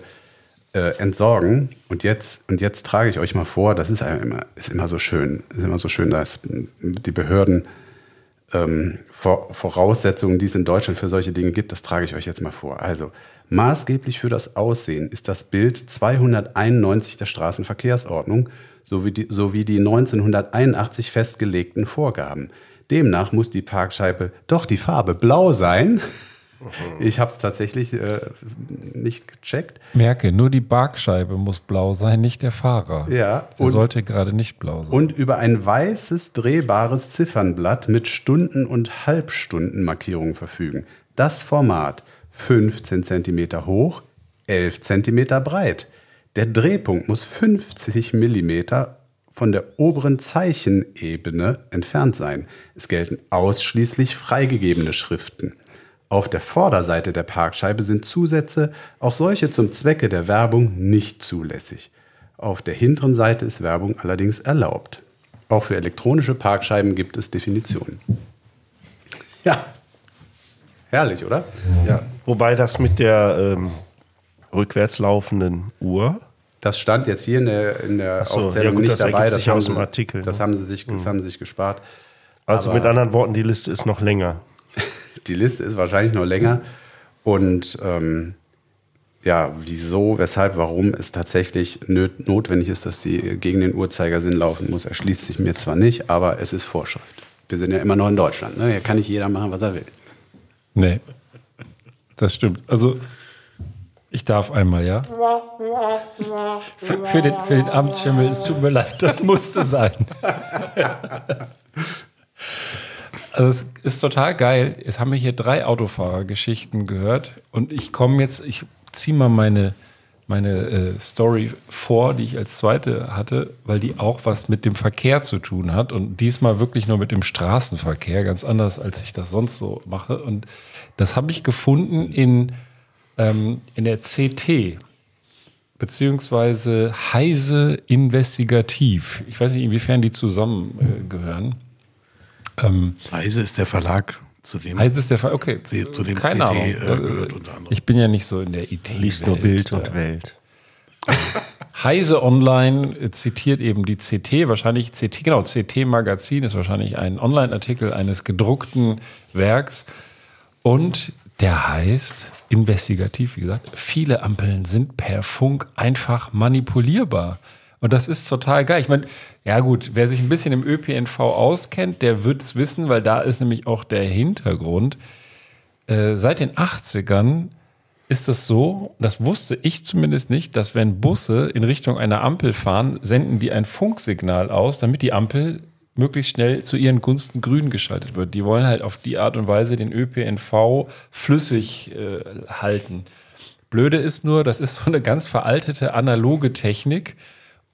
äh, entsorgen. Und jetzt, und jetzt trage ich euch mal vor, das ist immer, ist immer so schön, ist immer so schön, dass die Behörden ähm, Voraussetzungen, die es in Deutschland für solche Dinge gibt, das trage ich euch jetzt mal vor. Also, maßgeblich für das Aussehen ist das Bild 291 der Straßenverkehrsordnung sowie die, sowie die 1981 festgelegten Vorgaben. Demnach muss die Parkscheibe doch die Farbe blau sein. Ich habe es tatsächlich äh, nicht gecheckt. Merke, nur die Parkscheibe muss blau sein, nicht der Fahrer. Ja, Der und- sollte gerade nicht blau sein. und über ein weißes drehbares Ziffernblatt mit Stunden- und Halbstundenmarkierungen verfügen. Das Format 15 cm hoch, 11 cm breit. Der Drehpunkt muss 50 mm von der oberen Zeichenebene entfernt sein. Es gelten ausschließlich freigegebene Schriften. Auf der Vorderseite der Parkscheibe sind Zusätze, auch solche zum Zwecke der Werbung, nicht zulässig. Auf der hinteren Seite ist Werbung allerdings erlaubt. Auch für elektronische Parkscheiben gibt es Definitionen. Ja, herrlich, oder? Ja. Wobei das mit der ähm, rückwärts laufenden Uhr, Das stand jetzt hier in der, in der so, ja Aufzählung gut, nicht das dabei. Das, haben aus sie, dem Artikel, das, ne? haben sie sich, das haben sie sich gespart. also Aber- mit anderen Worten, die Liste ist noch länger. Die Liste ist wahrscheinlich noch länger. Und ähm, ja, wieso, weshalb, warum es tatsächlich notwendig ist, dass die gegen den Uhrzeigersinn laufen muss, erschließt sich mir zwar nicht, aber es ist Vorschrift. Wir sind ja immer noch in Deutschland. Ne? Hier kann nicht jeder machen, was er will. Nee. Das stimmt. Also, ich darf einmal, ja? Für, für, den, für den Amtsschimmel, es tut mir leid, das musste sein. Also es ist total geil. Jetzt haben wir hier drei Autofahrergeschichten gehört und ich komme jetzt, ich ziehe mal meine, meine äh, Story vor, die ich als zweite hatte, weil die auch was mit dem Verkehr zu tun hat und diesmal wirklich nur mit dem Straßenverkehr, ganz anders, als ich das sonst so mache. Und das habe ich gefunden in, ähm, in der CT. beziehungsweise Heise Investigativ. Ich weiß nicht, inwiefern die zusammengehören. Ähm, Heise ist der Verlag, zu dem Heise ist der Fall. Okay, C- zu dem keine CT, Ahnung. äh, gehört unter anderem. Ich bin ja nicht so in der IT. Liest nur Bild und Welt. Heise Online äh, zitiert eben die CT, wahrscheinlich CT, genau, CT Magazin ist wahrscheinlich ein Online-Artikel eines gedruckten Werks und der heißt investigativ, wie gesagt, viele Ampeln sind per Funk einfach manipulierbar. Und das ist total geil. Ich meine, ja gut, wer sich ein bisschen im ÖPNV auskennt, der wird es wissen, weil da ist nämlich auch der Hintergrund. Äh, seit den 80ern ist es so, das wusste ich zumindest nicht, dass wenn Busse in Richtung einer Ampel fahren, senden die ein Funksignal aus, damit die Ampel möglichst schnell zu ihren Gunsten grün geschaltet wird. Die wollen halt auf die Art und Weise den ÖPNV flüssig äh, halten. Blöde ist nur, das ist so eine ganz veraltete analoge Technik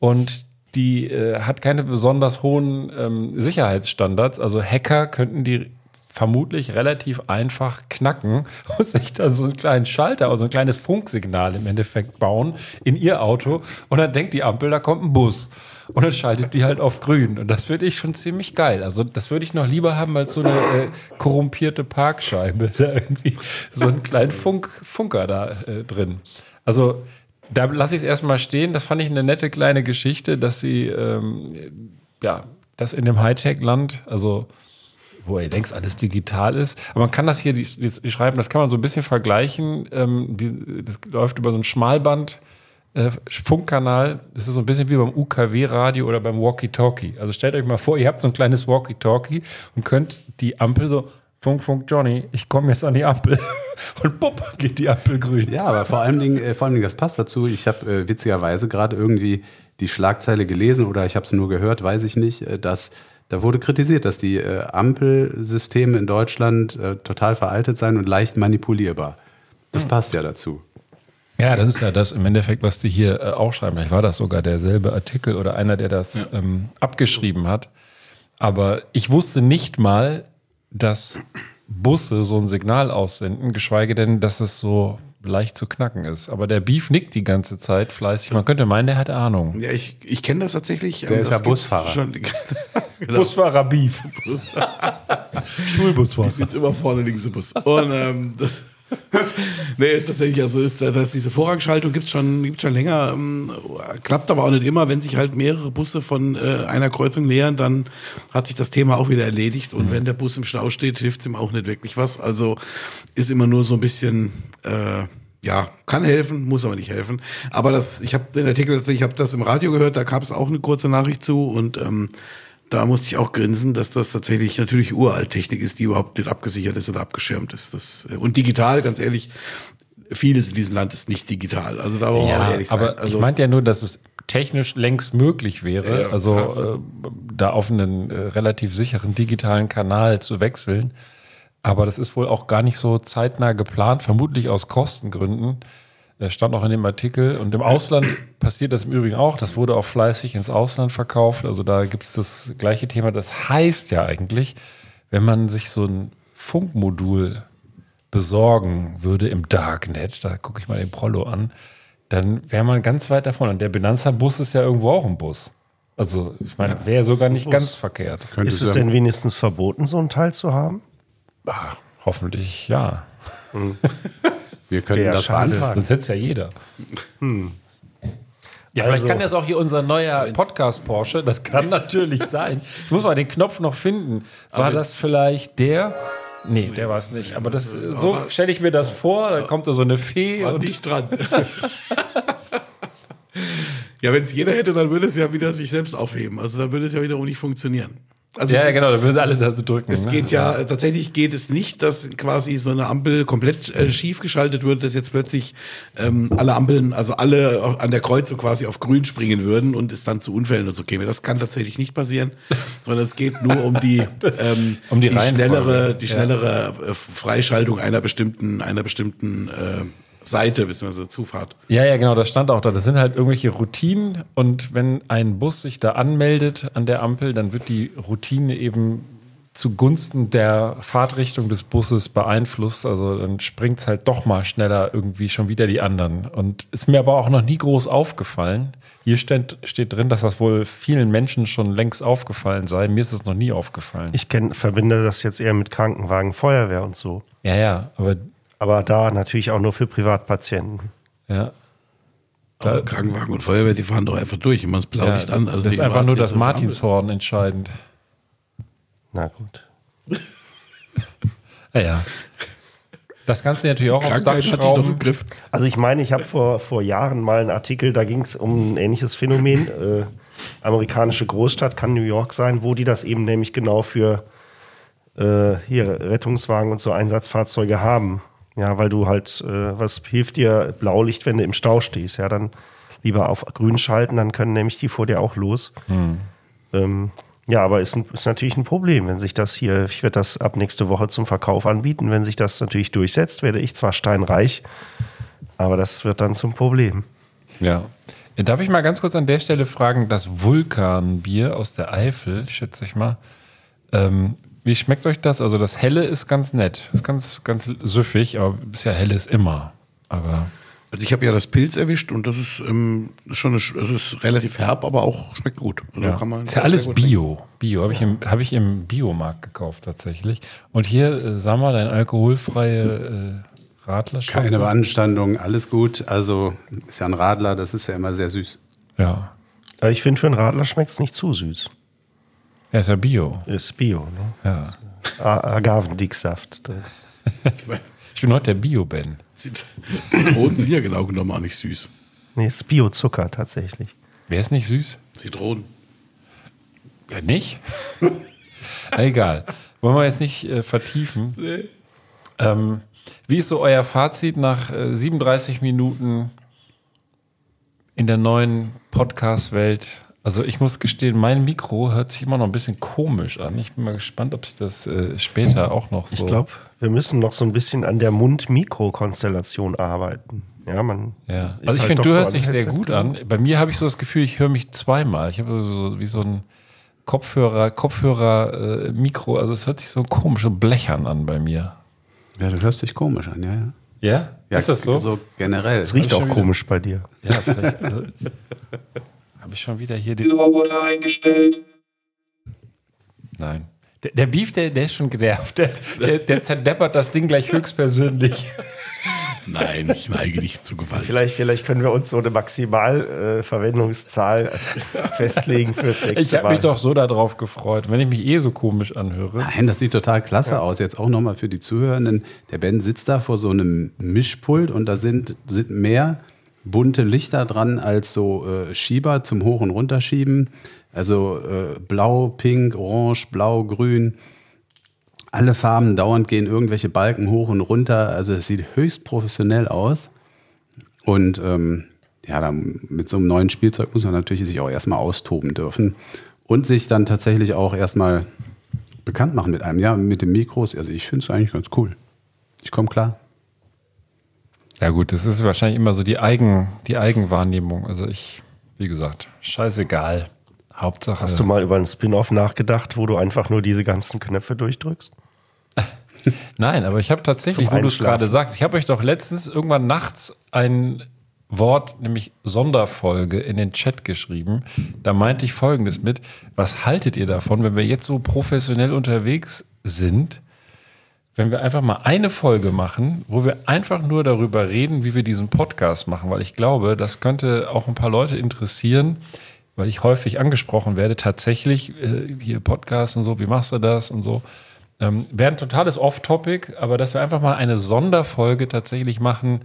und die äh, hat keine besonders hohen ähm, Sicherheitsstandards. Also Hacker könnten die vermutlich relativ einfach knacken und sich da so einen kleinen Schalter, also ein kleines Funksignal im Endeffekt bauen in ihr Auto und dann denkt die Ampel, da kommt ein Bus. Und dann schaltet die halt auf grün. Und das finde ich schon ziemlich geil. Also, das würde ich noch lieber haben als so eine äh, korrumpierte Parkscheibe. Da irgendwie so einen kleinen Funk, Funker da äh, drin. Also, da lasse ich es erstmal stehen. Das fand ich eine nette kleine Geschichte, dass sie, ähm, ja, das in dem Hightech-Land, also wo ihr denkst, alles digital ist. Aber man kann das hier, die, die, die schreiben, das kann man so ein bisschen vergleichen. Ähm, die, das läuft über so ein Schmalband. Äh, Funkkanal, das ist so ein bisschen wie beim UKW-Radio oder beim Walkie-Talkie. Also stellt euch mal vor, ihr habt so ein kleines Walkie-Talkie und könnt die Ampel so, Funk, Funk, Johnny, ich komme jetzt an die Ampel. Und bupp, geht die Ampel grün. Ja, aber vor allen Dingen, äh, vor allen Dingen das passt dazu. Ich habe äh, witzigerweise gerade irgendwie die Schlagzeile gelesen oder ich habe es nur gehört, weiß ich nicht, äh, dass da wurde kritisiert, dass die äh, Ampelsysteme in Deutschland äh, total veraltet seien und leicht manipulierbar. Das passt ja dazu. Ja, das ist ja das im Endeffekt, was die hier äh, auch schreiben. Vielleicht war das sogar derselbe Artikel oder einer, der das ähm, abgeschrieben hat. Aber ich wusste nicht mal, dass Busse so ein Signal aussenden, geschweige denn, dass es so leicht zu knacken ist. Aber der Beef nickt die ganze Zeit fleißig. Man könnte meinen, der hat Ahnung. Ja, ich, ich kenne das tatsächlich. Der ähm, ist das ja gibt's Busfahrer. Schon, genau. Busfahrer Beef. Schulbusfahrer. Die sitzt immer vorne links im Bus. Und ähm, das, nee, ist tatsächlich also ist, dass diese Vorrangschaltung gibt's schon gibt's schon länger. Ähm, klappt aber auch nicht immer, wenn sich halt mehrere Busse von äh, einer Kreuzung nähern, dann hat sich das Thema auch wieder erledigt. Und wenn der Bus im Stau steht, hilft's ihm auch nicht wirklich was. Also ist immer nur so ein bisschen äh, ja, kann helfen, muss aber nicht helfen. Aber das, ich habe den Artikel tatsächlich, ich habe das im Radio gehört, da gab es auch eine kurze Nachricht zu und ähm, da musste ich auch grinsen, dass das tatsächlich natürlich Uralttechnik ist, die überhaupt nicht abgesichert ist oder abgeschirmt ist. Das, äh, und digital, ganz ehrlich, vieles in diesem Land ist nicht digital. Also da wollen wir Ja, ehrlich sein. aber Also, ich meinte ja nur, dass es technisch längst möglich wäre, Ja, also äh, da auf einen äh, relativ sicheren digitalen Kanal zu wechseln. Aber das ist wohl auch gar nicht so zeitnah geplant, vermutlich aus Kostengründen. Das stand auch in dem Artikel. Und im Ausland passiert das im Übrigen auch. Das wurde auch fleißig ins Ausland verkauft. Also da gibt es das gleiche Thema. Das heißt ja eigentlich, wenn man sich so ein Funkmodul besorgen würde im Darknet, da gucke ich mal den Prollo an, dann wäre man ganz weit davon. Und der Benanza-Bus ist ja irgendwo auch ein Bus. Also, ich meine, wäre sogar nicht ganz verkehrt. Könnte Ist es ja- denn wenigstens verboten, so ein Teil zu haben? Ah, hoffentlich ja. Wir könnten Wäre das schade. beantragen. Sonst hätte es ja jeder. Ja, vielleicht Also- kann das auch hier unser neuer Podcast Porsche. Das kann natürlich sein. Ich muss mal den Knopf noch finden. War das vielleicht der? Nee, der war es nicht. Aber das, so stelle ich mir das vor. Da kommt da so eine Fee war und dicht dran. ja, wenn es jeder hätte, dann würde es ja wieder sich selbst aufheben. Also dann würde es ja wiederum nicht funktionieren. Also Ja, ja, genau, da würden alle da so drücken. Es ne? geht ja, äh, tatsächlich geht es nicht, dass quasi so eine Ampel komplett äh, schief geschaltet wird, dass jetzt plötzlich ähm, alle Ampeln, also alle an der Kreuzung quasi auf grün springen würden und es dann zu Unfällen und so käme. Das kann tatsächlich nicht passieren, sondern es geht nur um die, ähm, Um die Reihenfolge. schnellere, die Ja. schnellere äh, Freischaltung einer bestimmten, einer bestimmten äh, Seite bzw. Zufahrt. Ja, ja, genau, das stand auch da. Das sind halt irgendwelche Routinen und wenn ein Bus sich da anmeldet an der Ampel, dann wird die Routine eben zugunsten der Fahrtrichtung des Busses beeinflusst. Also dann springt es halt doch mal schneller irgendwie schon wieder die anderen. Und ist mir aber auch noch nie groß aufgefallen. Hier steht, steht drin, dass das wohl vielen Menschen schon längst aufgefallen sei. Mir ist es noch nie aufgefallen. Ich kenn, verbinde das jetzt eher mit Krankenwagen, Feuerwehr und so. ja, ja, aber Aber da natürlich auch nur für Privatpatienten. ja. Aber Krankenwagen und Feuerwehr, die fahren doch einfach durch, immer das ja Blaulicht an. Also das ist einfach nur das. Martinshorn entscheidend. Na gut. Ja, ja. Das kannst du natürlich auch aufs Dach ich schrauben. im Griff. Also ich meine, ich habe vor, vor Jahren mal einen Artikel, da ging es um ein ähnliches Phänomen. Äh, amerikanische Großstadt kann New York sein, wo die das eben nämlich genau für äh, hier Rettungswagen und so Einsatzfahrzeuge haben. Ja, weil du halt, äh, was hilft dir Blaulicht, wenn du im Stau stehst? Ja, dann lieber auf grün schalten, dann können nämlich die vor dir auch los. Ähm, ja, aber ist, ein, ist natürlich ein Problem, wenn sich das hier, ich werde das ab nächste Woche zum Verkauf anbieten. Wenn sich das natürlich durchsetzt, werde ich zwar steinreich, aber das wird dann zum Problem. Ja. Darf ich mal ganz kurz an der Stelle fragen, das Vulkanbier aus der Eifel, schätze ich mal, ähm, wie schmeckt euch das? Also das Helle ist ganz nett, ist ganz, ganz süffig, aber bisher Helle ist immer. Aber Also ich habe ja das Pilz erwischt und das ist ähm, schon eine, Sch- also ist relativ herb, aber auch schmeckt gut. Also ja. kann man ist ja alles Bio. Bio habe ich, im- hab ich im Biomarkt gekauft tatsächlich. Und hier, äh, sag mal, dein alkoholfreie äh, Radler. Keine Beanstandung, alles gut. Also ist ja ein Radler, das ist ja immer sehr süß. Ja. Aber ich finde, für einen Radler schmeckt es nicht zu süß. Ja, ist ja Bio. Ist Bio, ne? Ja. Agavendicksaft drin. Ich bin heute der Bio-Ben. Zit Zitronen sind ja genau genommen auch nicht süß. Nee, ist Biozucker tatsächlich. Wer ist nicht süß? Zitronen. Ja, nicht? Egal. Wollen wir jetzt nicht äh, vertiefen. Ähm, wie ist so euer Fazit nach äh, 37 Minuten in der neuen Podcast-Welt? Also ich muss gestehen, mein Mikro hört sich immer noch ein bisschen komisch an. Ich bin mal gespannt, ob sich das äh, später auch noch so... Ich glaube, wir müssen noch so ein bisschen an der Mund-Mikro-Konstellation arbeiten. Ja, man. Ja. ist Also ich halt finde, du so hörst dich sehr gut an. Bei mir habe ich so das Gefühl, ich höre mich zweimal. Ich habe so wie so ein Kopfhörer, Kopfhörer, äh, Mikro. Also es hört sich so komisch so blechern an bei mir. Ja, du hörst dich komisch an, ja, ja. Ja? ja ist das so? So generell. Es riecht auch wieder- komisch bei dir. Ja, vielleicht. Also, habe ich schon wieder hier Den. Roboter eingestellt. Nein. Der, der Beef, der, der ist schon genervt. Der, der, der zerdeppert das Ding gleich höchstpersönlich. Nein, ich neige nicht zu Gewalt. Vielleicht, vielleicht können wir uns so eine Maximalverwendungszahl äh, Verwendungszahl festlegen fürs nächste Ich habe mich doch so darauf gefreut, wenn ich mich eh so komisch anhöre. Nein, das sieht total klasse aus. Jetzt auch nochmal für die Zuhörenden. Der Ben sitzt da vor so einem Mischpult und da sind, sind mehr bunte Lichter dran als so äh, Schieber zum Hoch- und Runterschieben. Also äh, blau, pink, orange, blau, grün. Alle Farben dauernd gehen irgendwelche Balken hoch und runter. Also es sieht höchst professionell aus. Und ähm, ja, dann mit so einem neuen Spielzeug muss man natürlich sich auch erstmal austoben dürfen. Und sich dann tatsächlich auch erstmal bekannt machen mit einem. Ja, mit den Mikros. Also ich finde es eigentlich ganz cool. Ich komme klar. Ja gut, das ist wahrscheinlich immer so die, Eigen, die Eigenwahrnehmung. Also ich, wie gesagt, scheißegal. Hauptsache. Hast du mal über einen Spin-off nachgedacht, wo du einfach nur diese ganzen Knöpfe durchdrückst? Nein, aber ich habe tatsächlich, wo du es gerade sagst, ich habe euch doch letztens irgendwann nachts ein Wort, nämlich Sonderfolge, in den Chat geschrieben. Da meinte ich folgendes mit: Was haltet ihr davon, wenn wir jetzt so professionell unterwegs sind, wenn wir einfach mal eine Folge machen, wo wir einfach nur darüber reden, wie wir diesen Podcast machen? Weil ich glaube, das könnte auch ein paar Leute interessieren, weil ich häufig angesprochen werde, tatsächlich äh, hier Podcasts und so, wie machst du das und so. Ähm, Wäre ein totales Off-Topic, aber dass wir einfach mal eine Sonderfolge tatsächlich machen,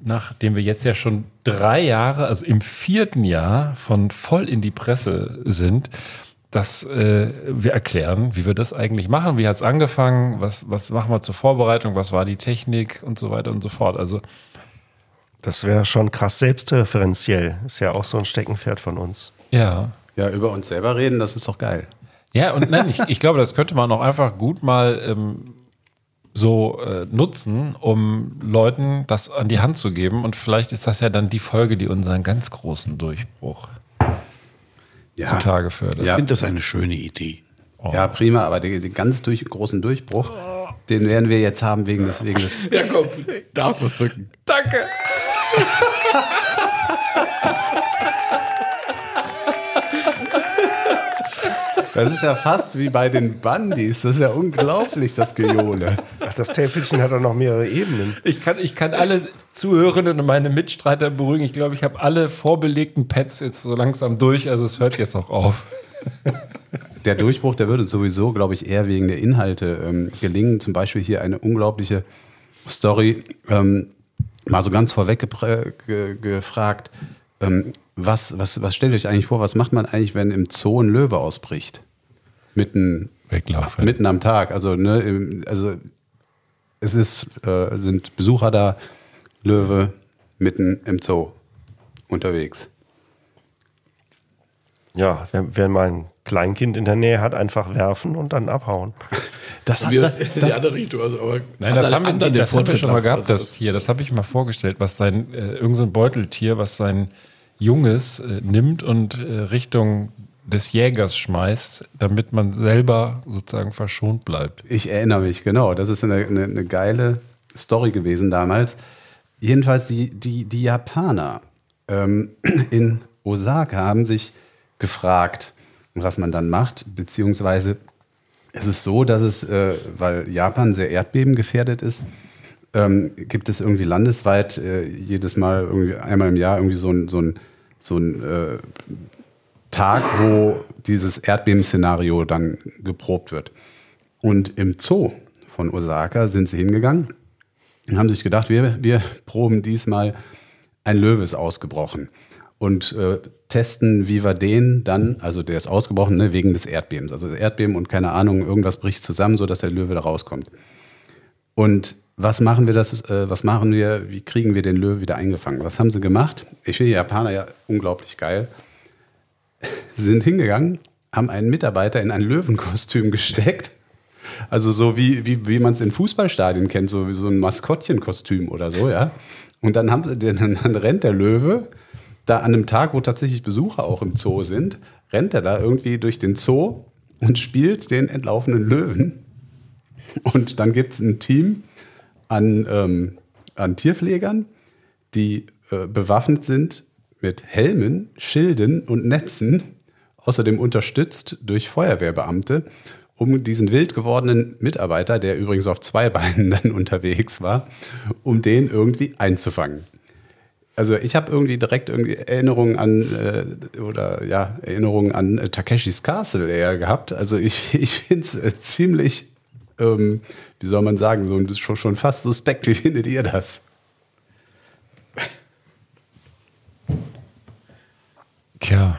nachdem wir jetzt ja schon drei Jahre, also im vierten Jahr von voll in die Presse sind, dass äh, wir erklären, wie wir das eigentlich machen, wie hat es angefangen, was, was machen wir zur Vorbereitung, was war die Technik und so weiter und so fort. Also Das wäre schon krass selbstreferenziell. Ist ja auch so ein Steckenpferd von uns. ja, Ja, über uns selber reden, das ist doch geil. Ja, und nein, ich, ich glaube, das könnte man auch einfach gut mal ähm, so äh, nutzen, um Leuten das an die Hand zu geben. Und vielleicht ist das ja dann die Folge, die unseren ganz großen Durchbruch Ja. zutage fördert. Ich Ja. finde das eine schöne Idee. Ja, prima, aber den, den ganz durch, großen Durchbruch, den werden wir jetzt haben wegen des, wegen des Ja, komm, darfst was drücken. Danke. Das ist ja fast wie bei den Bandys. Das ist ja unglaublich, das Gejohle. Ach, das Täfelchen hat doch noch mehrere Ebenen. Ich kann, ich kann alle Zuhörenden und meine Mitstreiter beruhigen. Ich glaube, ich habe alle vorbelegten Pads jetzt so langsam durch. Also es hört jetzt auch auf. Der Durchbruch, der würde sowieso, glaube ich, eher wegen der Inhalte ähm, gelingen. Zum Beispiel hier eine unglaubliche Story. Ähm, mal so ganz vorweg ge gefragt. Ähm, was, was, was stellt ihr euch eigentlich vor, was macht man eigentlich, wenn im Zoo ein Löwe ausbricht? Mitten, Weglaufen. mitten am Tag. Also, ne, im, also es ist, äh, sind Besucher da, Löwe mitten im Zoo unterwegs. Ja, wenn, wenn man ein Kleinkind in der Nähe hat, einfach werfen und dann abhauen. Das, Wir das, in die andere Richtung. Also, aber Nein, das haben wir, das haben wir schon mal gehabt, Also das hier. Das habe ich mal vorgestellt, was sein, äh, irgend so Beuteltier, was sein Junges äh, nimmt und äh, Richtung des Jägers schmeißt, damit man selber sozusagen verschont bleibt. Ich erinnere mich, genau. Das ist eine, eine, eine geile Story gewesen damals. Jedenfalls die, die, die Japaner ähm, in Osaka haben sich gefragt, was man dann macht, beziehungsweise es ist so, dass es, äh, weil Japan sehr erdbebengefährdet ist, ähm, gibt es irgendwie landesweit äh, jedes Mal irgendwie einmal im Jahr irgendwie so ein, so ein, so ein äh, Tag, wo dieses Erdbebenszenario dann geprobt wird. Und im Zoo von Osaka sind sie hingegangen und haben sich gedacht, wir, wir proben diesmal, ein Löwe ist ausgebrochen. Und äh, testen, wie wir den dann, also der ist ausgebrochen, ne, wegen des Erdbebens. Also Erdbeben und keine Ahnung, irgendwas bricht zusammen, sodass der Löwe da rauskommt. Und was machen wir das, äh, was machen wir, wie kriegen wir den Löwe wieder eingefangen? Was haben sie gemacht? Ich finde die Japaner ja unglaublich geil. Sie sind hingegangen, haben einen Mitarbeiter in ein Löwenkostüm gesteckt. Also so wie, wie, wie man es in Fußballstadien kennt, so wie so ein Maskottchenkostüm oder so, ja. Und dann haben sie, den- dann rennt der Löwe da an einem Tag, wo tatsächlich Besucher auch im Zoo sind, rennt er da irgendwie durch den Zoo und spielt den entlaufenen Löwen. Und dann gibt es ein Team an, ähm, an Tierpflegern, die äh, bewaffnet sind mit Helmen, Schilden und Netzen, außerdem unterstützt durch Feuerwehrbeamte, um diesen wild gewordenen Mitarbeiter, der übrigens auf zwei Beinen dann unterwegs war, um den irgendwie einzufangen. Also ich habe irgendwie direkt irgendwie Erinnerungen an äh, oder ja Erinnerungen an äh, Takeshis Castle eher gehabt. Also ich, ich finde es äh, ziemlich, ähm, wie soll man sagen, so das ist schon, schon fast suspekt. Wie findet ihr das? Tja,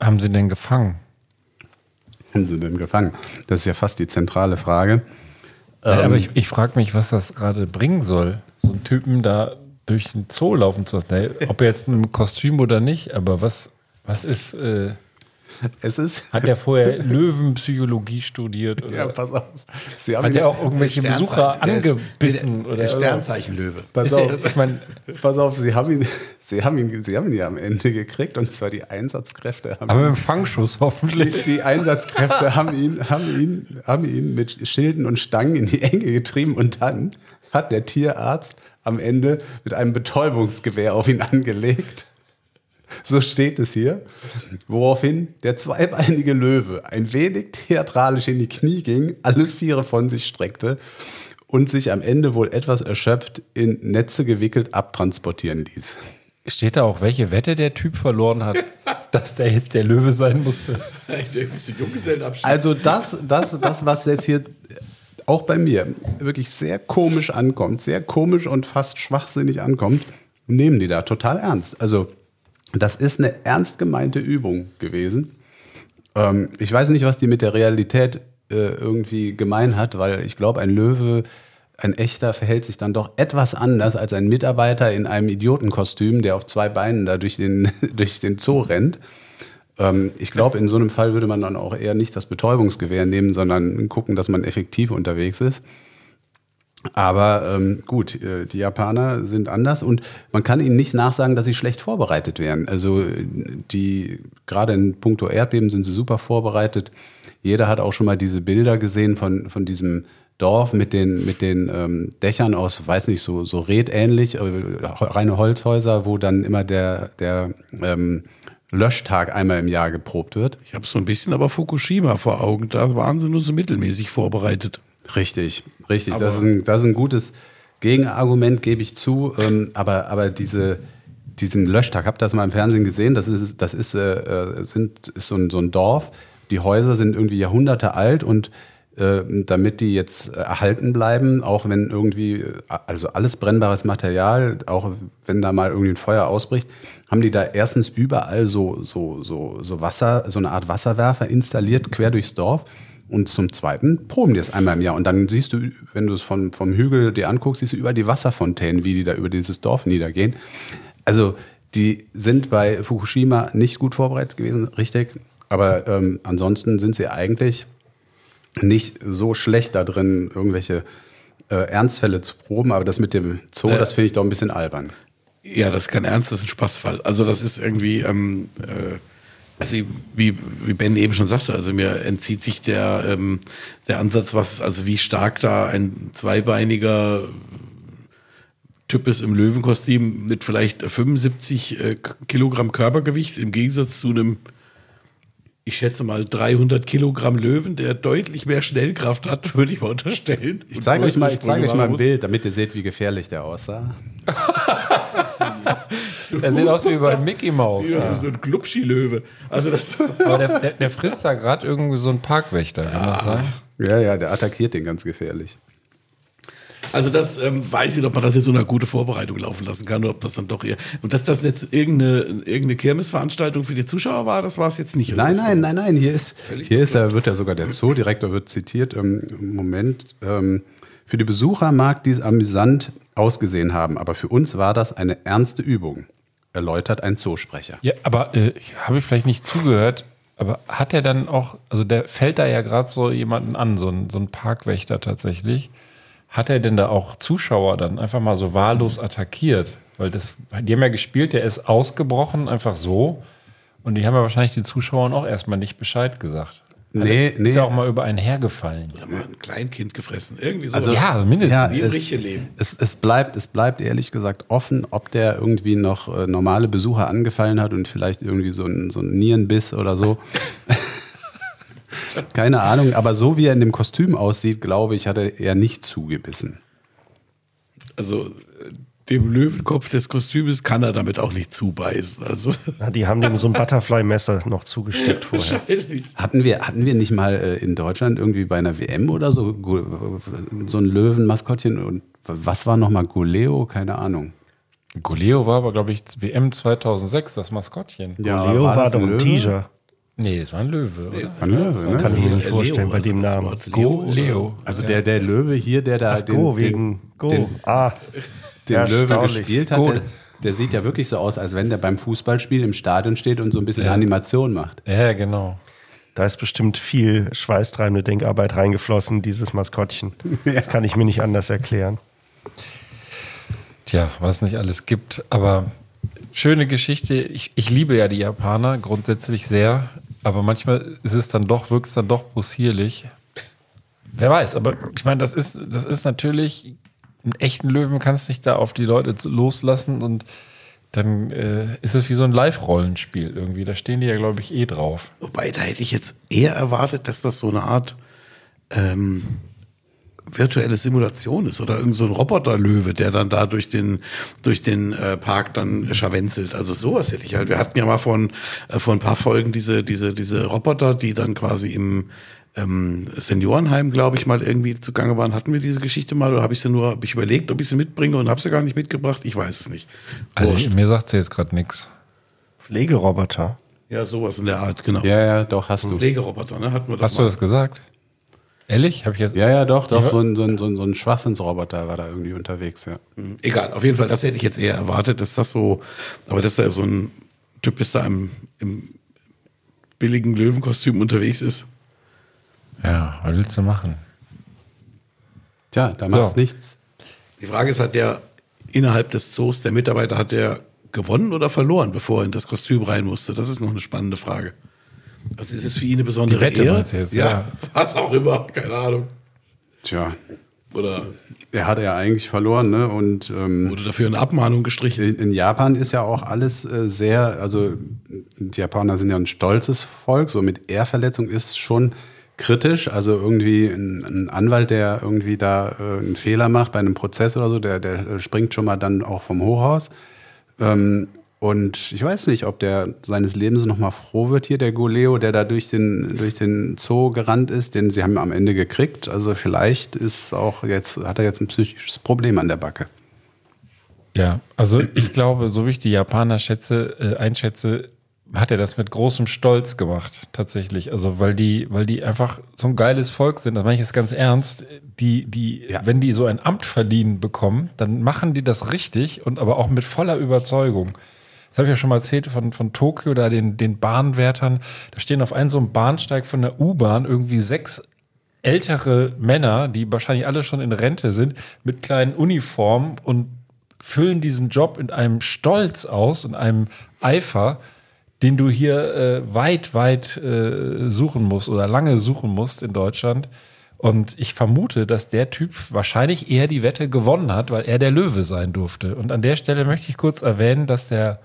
haben sie denn gefangen? Haben sie denn gefangen? Das ist ja fast die zentrale Frage. Nein, Ähm, aber ich, ich frage mich, was das gerade bringen soll, so einen Typen da durch den Zoo laufen zu lassen. Ob er jetzt im Kostüm oder nicht, aber was, was ist, äh, Es ist. hat er vorher Löwenpsychologie studiert? Oder Ja, pass auf. Sie haben hat er auch irgendwelche Besucher Sternzeichen- der angebissen? Der, oder der Sternzeichenlöwe. Pass Ist er, auf. ich meine, Pass auf, sie haben ihn, sie haben ihn, sie haben ihn ja am Ende gekriegt und zwar die Einsatzkräfte haben aber ihn, mit dem Fangschuss hoffentlich. die, die Einsatzkräfte haben ihn, haben ihn, haben ihn mit Schilden und Stangen in die Enge getrieben und dann hat der Tierarzt am Ende mit einem Betäubungsgewehr auf ihn angelegt. So steht es hier. Woraufhin der zweibeinige Löwe ein wenig theatralisch in die Knie ging, alle Viere von sich streckte und sich am Ende wohl etwas erschöpft in Netze gewickelt abtransportieren ließ. Steht da auch, welche Wette der Typ verloren hat, dass der jetzt der Löwe sein musste? Also das, das, das, was jetzt hier auch bei mir wirklich sehr komisch ankommt, sehr komisch und fast schwachsinnig ankommt, nehmen die da total ernst. Also das ist eine ernst gemeinte Übung gewesen. Ähm, ich weiß nicht, was die mit der Realität äh, irgendwie gemein hat, weil ich glaube, ein Löwe, ein echter, verhält sich dann doch etwas anders als ein Mitarbeiter in einem Idiotenkostüm, der auf zwei Beinen da durch den, durch den Zoo rennt. Ähm, ich glaube, in so einem Fall würde man dann auch eher nicht das Betäubungsgewehr nehmen, sondern gucken, dass man effektiv unterwegs ist. Aber ähm, gut, äh, die Japaner sind anders und man kann ihnen nicht nachsagen, dass sie schlecht vorbereitet wären. Also die gerade in puncto Erdbeben sind sie super vorbereitet. Jeder hat auch schon mal diese Bilder gesehen von, von diesem Dorf mit den, mit den ähm, Dächern aus, weiß nicht, so, so redähnlich, äh, reine Holzhäuser, wo dann immer der, der ähm, Löschtag einmal im Jahr geprobt wird. Ich habe so ein bisschen aber Fukushima vor Augen. Da waren sie nur so mittelmäßig vorbereitet. Richtig, richtig. das, ist ein, das ist ein gutes Gegenargument, gebe ich zu. Ähm, aber, aber diese, diesen Löschtag, habt ihr das mal im Fernsehen gesehen? Das ist, das ist, äh, äh, sind, ist so, ein, so ein Dorf. Die Häuser sind irgendwie Jahrhunderte alt und äh, damit die jetzt erhalten bleiben, auch wenn irgendwie, also alles brennbares Material, auch wenn da mal irgendwie ein Feuer ausbricht, haben die da erstens überall so, so, so, so Wasser, so eine Art Wasserwerfer installiert, quer durchs Dorf. Und zum Zweiten proben die es einmal im Jahr. Und dann siehst du, wenn du es von, vom Hügel dir anguckst, siehst du über die Wasserfontänen, wie die da über dieses Dorf niedergehen. Also die sind bei Fukushima nicht gut vorbereitet gewesen, richtig. Aber ähm, ansonsten sind sie eigentlich nicht so schlecht da drin, irgendwelche äh, Ernstfälle zu proben. Aber das mit dem Zoo, Äh. das finde ich doch ein bisschen albern. Ja, das ist kein Ernst, das ist ein Spaßfall. Also das ist irgendwie, ähm, äh, also wie, wie Ben eben schon sagte, also mir entzieht sich der, ähm, der Ansatz, was, also wie stark da ein zweibeiniger Typ ist im Löwenkostüm mit vielleicht 75 äh, Kilogramm Körpergewicht im Gegensatz zu einem, ich schätze mal 300 Kilogramm Löwen, der deutlich mehr Schnellkraft hat, würde ich mal unterstellen. Ich zeige euch mal, ich zeige euch mal ein. Bild, damit ihr seht, wie gefährlich der aussah. Er sieht aus wie bei Mickey Mouse. Sieht aus wie so ein Glubschi-Löwe. Also das, Aber der, der, der frisst da gerade irgendwie so einen Parkwächter, kann das sein? Ja, ja, der attackiert den ganz gefährlich. Also das ähm, weiß ich nicht, ob man das jetzt so eine gute Vorbereitung laufen lassen kann oder ob das dann doch eher. Und dass das jetzt irgendeine, irgendeine Kirmesveranstaltung für die Zuschauer war, das war es jetzt nicht. Nein, nein, nein, nein. Hier ist, hier ist, er wird ja sogar der Zoodirektor wird zitiert. Ähm, Im Moment ähm, für die Besucher mag dies amüsant ausgesehen haben, aber für uns war das eine ernste Übung. Erläutert ein Zoosprecher. Ja, aber äh, habe ich vielleicht nicht zugehört, aber hat er dann auch, also der fällt da ja gerade so jemanden an, so ein, so ein Parkwächter tatsächlich. Hat er denn da auch Zuschauer dann einfach mal so wahllos attackiert? Weil das, die haben ja gespielt, der ist ausgebrochen, einfach so. Und die haben ja wahrscheinlich den Zuschauern auch erstmal nicht Bescheid gesagt. Nee, Ist nee. ja auch mal über einen hergefallen. Oder mal ein Kleinkind gefressen. Irgendwie so. Also, Ja, mindestens. Ja, es, Leben. es, es, bleibt, es bleibt ehrlich gesagt offen, ob der irgendwie noch äh, normale Besucher angefallen hat und vielleicht irgendwie so ein, so ein Nierenbiss oder so. Keine Ahnung, aber so wie er in dem Kostüm aussieht, glaube ich, hat er eher nicht zugebissen. Also äh, dem Löwenkopf des Kostümes kann er damit auch nicht zubeißen. Also Na, die haben dem so ein Butterfly-Messer noch zugesteckt vorher. wahrscheinlich. Hatten wir, hatten wir nicht mal äh, in Deutschland irgendwie bei einer WM oder so so ein Löwenmaskottchen und was war nochmal Goleo? Keine Ahnung. Goleo war aber, glaube ich, WM 2006, das Maskottchen. Ja, Leo war, doch ein? Tiger. Nee, es war ein Löwe, oder? Ein Löwe, ne? Kann ich mir nicht Leo, vorstellen bei also dem das Namen. Leo, Go Leo. Also der, der Löwe hier, der da den, Go, den, wegen Go. den, ah, den Ja, Löwe gespielt hat, Go. der, der sieht ja wirklich so aus, als wenn der beim Fußballspiel im Stadion steht und so ein bisschen Animation macht. Ja, genau. da ist bestimmt viel schweißtreibende Denkarbeit reingeflossen, dieses Maskottchen. Das kann ich mir nicht anders erklären. Tja, was nicht alles gibt. Aber schöne Geschichte. Ich, ich liebe ja die Japaner grundsätzlich sehr. Aber manchmal ist es dann doch, wirkt es dann doch possierlich. Wer weiß, aber ich meine, das ist, das ist natürlich, einen echten Löwen kannst nicht da auf die Leute loslassen und dann äh, ist es wie so ein Live-Rollenspiel irgendwie. Da stehen die ja, glaube ich, eh drauf. Wobei, da hätte ich jetzt eher erwartet, dass das so eine Art ähm, virtuelle Simulation ist oder irgend so ein Roboterlöwe, der dann da durch den, durch den äh, Park dann scharwenzelt. Also sowas hätte ich halt. Wir hatten ja mal von, äh, vor ein paar Folgen diese, diese, diese Roboter, die dann quasi im ähm, Seniorenheim, glaube ich, mal irgendwie zugange waren. Hatten wir diese Geschichte mal oder habe ich sie nur, habe ich überlegt, ob ich sie mitbringe und habe sie gar nicht mitgebracht? Ich weiß es nicht. Also Wurscht. mir sagt sie jetzt gerade nichts. Pflegeroboter. Ja, sowas in der Art, genau. Ja, ja, doch, hast du. Pflegeroboter, ne? Hatten wir das Hast du mal. das gesagt? Ehrlich? Habe ich jetzt. Ja, ja, doch, doch. Ja. So ein, so ein, so ein, so ein Schwachsinnsroboter war da irgendwie unterwegs, ja. Egal, auf jeden Fall, das hätte ich jetzt eher erwartet, dass das so, aber dass da so ein Typ ist, da im, im billigen Löwenkostüm unterwegs ist. Ja, was willst du machen? Tja, da machst So. nichts. Die Frage ist, hat der innerhalb des Zoos, der Mitarbeiter, hat der gewonnen oder verloren, bevor er in das Kostüm rein musste? Das ist noch eine spannende Frage. Also ist es für ihn eine besondere Die Wette Ehre? jetzt, ja, ja. was auch immer, keine Ahnung. Tja, Oder er hat ja eigentlich verloren, ne? Und ähm, wurde dafür eine Abmahnung gestrichen? in, in Japan ist ja auch alles äh, sehr, also die Japaner sind ja ein stolzes Volk, so mit Ehrverletzung ist schon kritisch. Also irgendwie ein, ein Anwalt, der irgendwie da äh, einen Fehler macht bei einem Prozess oder so, der, der äh, springt schon mal dann auch vom Hochhaus. Ähm, und ich weiß nicht, ob der seines Lebens noch mal froh wird hier, der Goleo, der da durch den, durch den Zoo gerannt ist, den sie haben am Ende gekriegt. Also vielleicht ist auch jetzt, hat er jetzt ein psychisches Problem an der Backe. Ja, also ich glaube, so wie ich die Japaner schätze, äh, einschätze, hat er das mit großem Stolz gemacht, tatsächlich. Also weil die, weil die einfach so ein geiles Volk sind, das meine ich jetzt ganz ernst, die, die, Ja. wenn die so ein Amt verliehen bekommen, dann machen die das richtig und aber auch mit voller Überzeugung. Das habe ich ja schon mal erzählt von, von Tokio, da den, den Bahnwärtern. Da stehen auf einem so einem Bahnsteig von der U-Bahn irgendwie sechs ältere Männer, die wahrscheinlich alle schon in Rente sind, mit kleinen Uniformen und füllen diesen Job in einem Stolz aus und einem Eifer, den du hier äh, weit, weit äh, suchen musst oder lange suchen musst in Deutschland. Und ich vermute, dass der Typ wahrscheinlich eher die Wette gewonnen hat, weil er der Löwe sein durfte. Und an der Stelle möchte ich kurz erwähnen, dass der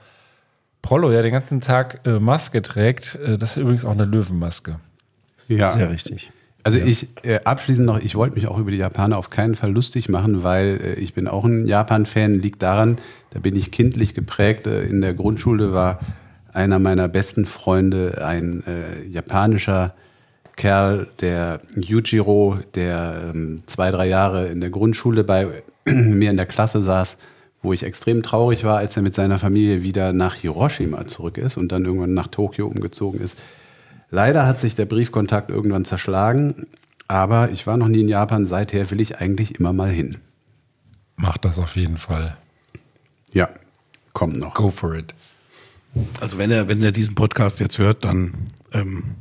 Prollo ja den ganzen Tag äh, Maske trägt. Äh, das ist übrigens auch eine Löwenmaske. Ja. Sehr richtig. Also ich äh, abschließend noch, ich wollte mich auch über die Japaner auf keinen Fall lustig machen, weil äh, ich bin auch ein Japan-Fan, liegt daran, da bin ich kindlich geprägt. Äh, in der Grundschule war einer meiner besten Freunde ein äh, japanischer Kerl, der Yujiro, der ähm, zwei, drei Jahre in der Grundschule bei mir in der Klasse saß, wo ich extrem traurig war, als er mit seiner Familie wieder nach Hiroshima zurück ist und dann irgendwann nach Tokio umgezogen ist. Leider hat sich der Briefkontakt irgendwann zerschlagen, aber ich war noch nie in Japan. Seither will ich eigentlich immer mal hin. Macht das auf jeden Fall. Ja, kommt noch. Go for it. Also wenn er, wenn er diesen Podcast jetzt hört, dann ähm,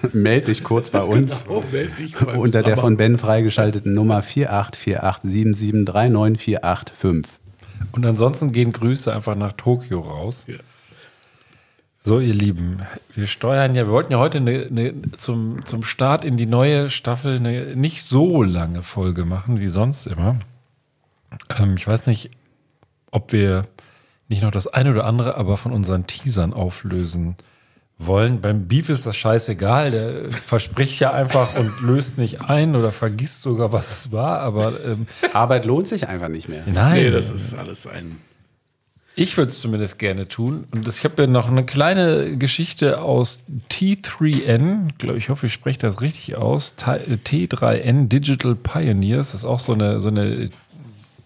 Meld dich kurz bei uns meld dich beim unter der Sabber. von Ben freigeschalteten Nummer 48487739485. Und ansonsten gehen Grüße einfach nach Tokio raus. Ja. So, ihr Lieben, wir steuern ja, wir wollten ja heute eine, eine, zum, zum Start in die neue Staffel eine nicht so lange Folge machen wie sonst immer. Ähm, ich weiß nicht, ob wir nicht noch das eine oder andere aber von unseren Teasern auflösen wollen. Beim Beef ist das scheißegal, der verspricht ja einfach und löst nicht ein oder vergisst sogar, was es war, aber ähm, Arbeit lohnt sich einfach nicht mehr. nein. Nee, das ist alles ein. Ich würde es zumindest gerne tun. Und das- ich habe ja noch eine kleine Geschichte aus T3N. Ich glaube, ich hoffe, ich spreche das richtig aus. T- T3N Digital Pioneers. Das ist auch so eine, so eine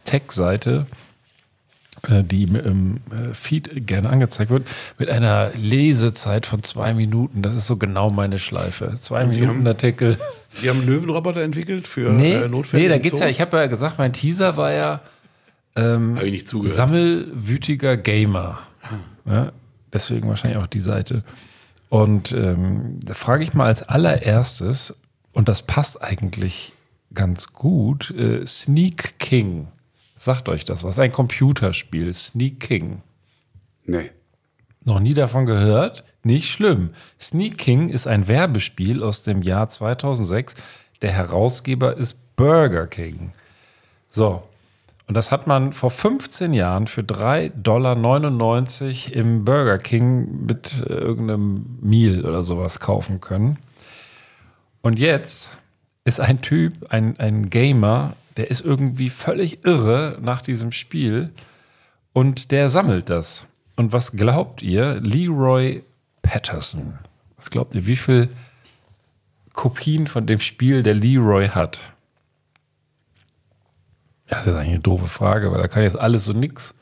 Tech-Seite, äh, die im äh, Feed gerne angezeigt wird, mit einer Lesezeit von zwei Minuten. Das ist so genau meine Schleife. Zwei die Minuten haben- Artikel. Die haben einen Löwenroboter entwickelt für Nee, äh, Notfälle. nee da geht's ja. Zoos? Ich habe ja gesagt, mein Teaser war ja zugehört. Sammelwütiger Gamer. Ja, deswegen wahrscheinlich auch die Seite. Und ähm, da frage ich mal als allererstes, und das passt eigentlich ganz gut, äh, Sneak King. Sagt euch das was? Ein Computerspiel, Sneak King. Nee. Noch nie davon gehört? Nicht schlimm. Sneak King ist ein Werbespiel aus dem Jahr 2006. Der Herausgeber ist Burger King. So. Und das hat man vor 15 Jahren für 3,99 Dollar im Burger King mit äh, irgendeinem Meal oder sowas kaufen können. Und jetzt ist ein Typ, ein, ein Gamer, der ist irgendwie völlig irre nach diesem Spiel und der sammelt das. Und was glaubt ihr? Leroy Patterson. Was glaubt ihr, wie viel Kopien von dem Spiel der Leroy hat? Das ist eigentlich eine doofe Frage, weil da kann jetzt alles so nix.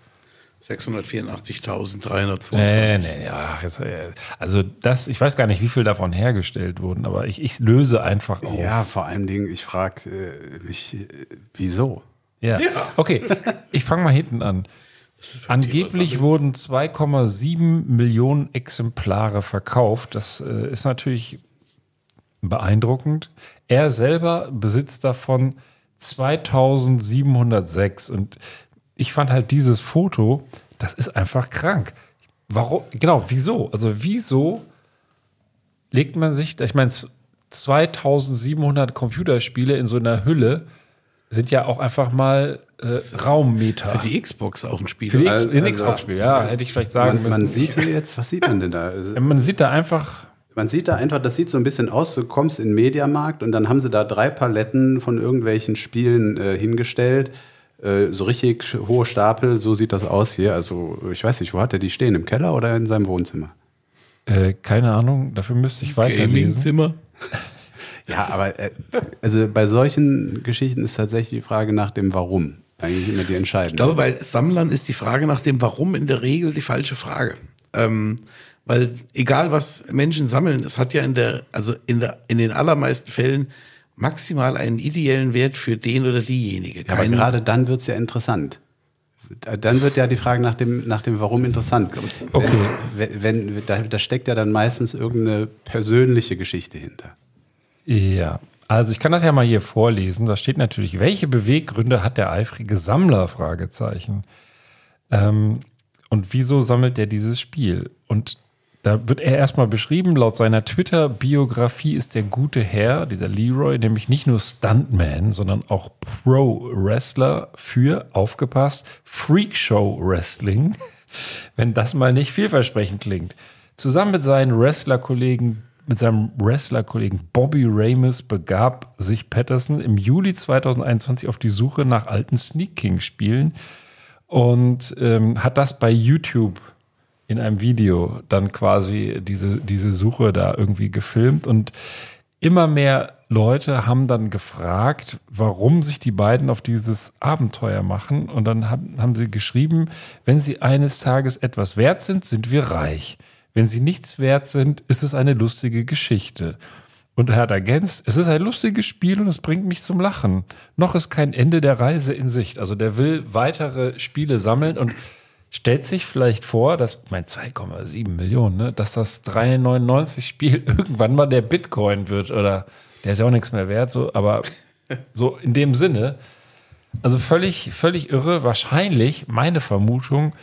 684.322. Nee, nee, ja, äh, also das, ich weiß gar nicht, wie viel davon hergestellt wurden, aber ich, ich löse einfach auf. Ja, vor allen Dingen, ich frage äh, mich, äh, wieso? Ja. Okay, ich fange mal hinten an. Angeblich wurden 2,7 Millionen Exemplare verkauft. Das äh, ist natürlich beeindruckend. Er selber besitzt davon 2706. Und ich fand halt dieses Foto, das ist einfach krank. Warum? Genau, wieso? Also, wieso legt man sich, ich meine, 2700 Computerspiele in so einer Hülle sind ja auch einfach mal äh, Raummeter. Für die Xbox auch ein Spiel. Für die Also- X- ein Xbox-Spiel, ja, hätte ich vielleicht sagen Man, man müssen. sieht hier jetzt, was sieht man denn da? Also, man sieht da einfach, Man sieht da einfach, das sieht so ein bisschen aus, du kommst in den Mediamarkt und dann haben sie da drei Paletten von irgendwelchen Spielen äh, hingestellt. Äh, so richtig hohe Stapel, so sieht das aus hier. Also ich weiß nicht, wo hat er die stehen? Im Keller oder in seinem Wohnzimmer? äh, keine Ahnung, dafür müsste ich weiterlesen. Gaming-Zimmer. Ja, aber äh, also bei solchen Geschichten ist tatsächlich die Frage nach dem Warum eigentlich immer die entscheidende. Ich glaube, bei Sammlern ist die Frage nach dem Warum in der Regel die falsche Frage. Ähm, weil egal was Menschen sammeln, es hat ja in der, also in der, in den allermeisten Fällen maximal einen ideellen Wert für den oder diejenige. Ja, aber gerade dann wird es ja interessant. Dann wird ja die Frage nach dem, nach dem Warum interessant. Okay. Wenn, wenn, da, da steckt ja dann meistens irgendeine persönliche Geschichte hinter. Ja, also ich kann das ja mal hier vorlesen. Da steht natürlich, welche Beweggründe hat der eifrige Sammler? Fragezeichen. Ähm, und wieso sammelt er dieses Spiel? Und da wird er erstmal beschrieben, laut seiner Twitter-Biografie ist der gute Herr, dieser Leroy, nämlich nicht nur Stuntman, sondern auch Pro-Wrestler für, aufgepasst, Freakshow-Wrestling, wenn das mal nicht vielversprechend klingt. Zusammen mit seinen Wrestler-Kollegen, mit seinem Wrestler-Kollegen Bobby Ramis begab sich Patterson im Juli 2021 auf die Suche nach alten Sneak King-Spielen und ähm, hat das bei YouTube in einem Video dann quasi diese, diese Suche da irgendwie gefilmt und immer mehr Leute haben dann gefragt, warum sich die beiden auf dieses Abenteuer machen und dann haben, haben sie geschrieben, wenn sie eines Tages etwas wert sind, sind wir reich. Wenn sie nichts wert sind, ist es eine lustige Geschichte. Und er hat ergänzt, es ist ein lustiges Spiel und es bringt mich zum Lachen. Noch ist kein Ende der Reise in Sicht. Also der will weitere Spiele sammeln und stellt sich vielleicht vor, dass, mein 2,7 Millionen, ne, dass das 3,99 Spiel irgendwann mal der Bitcoin wird oder der ist ja auch nichts mehr wert, so, aber so in dem Sinne, also völlig, völlig irre. Wahrscheinlich, meine Vermutung,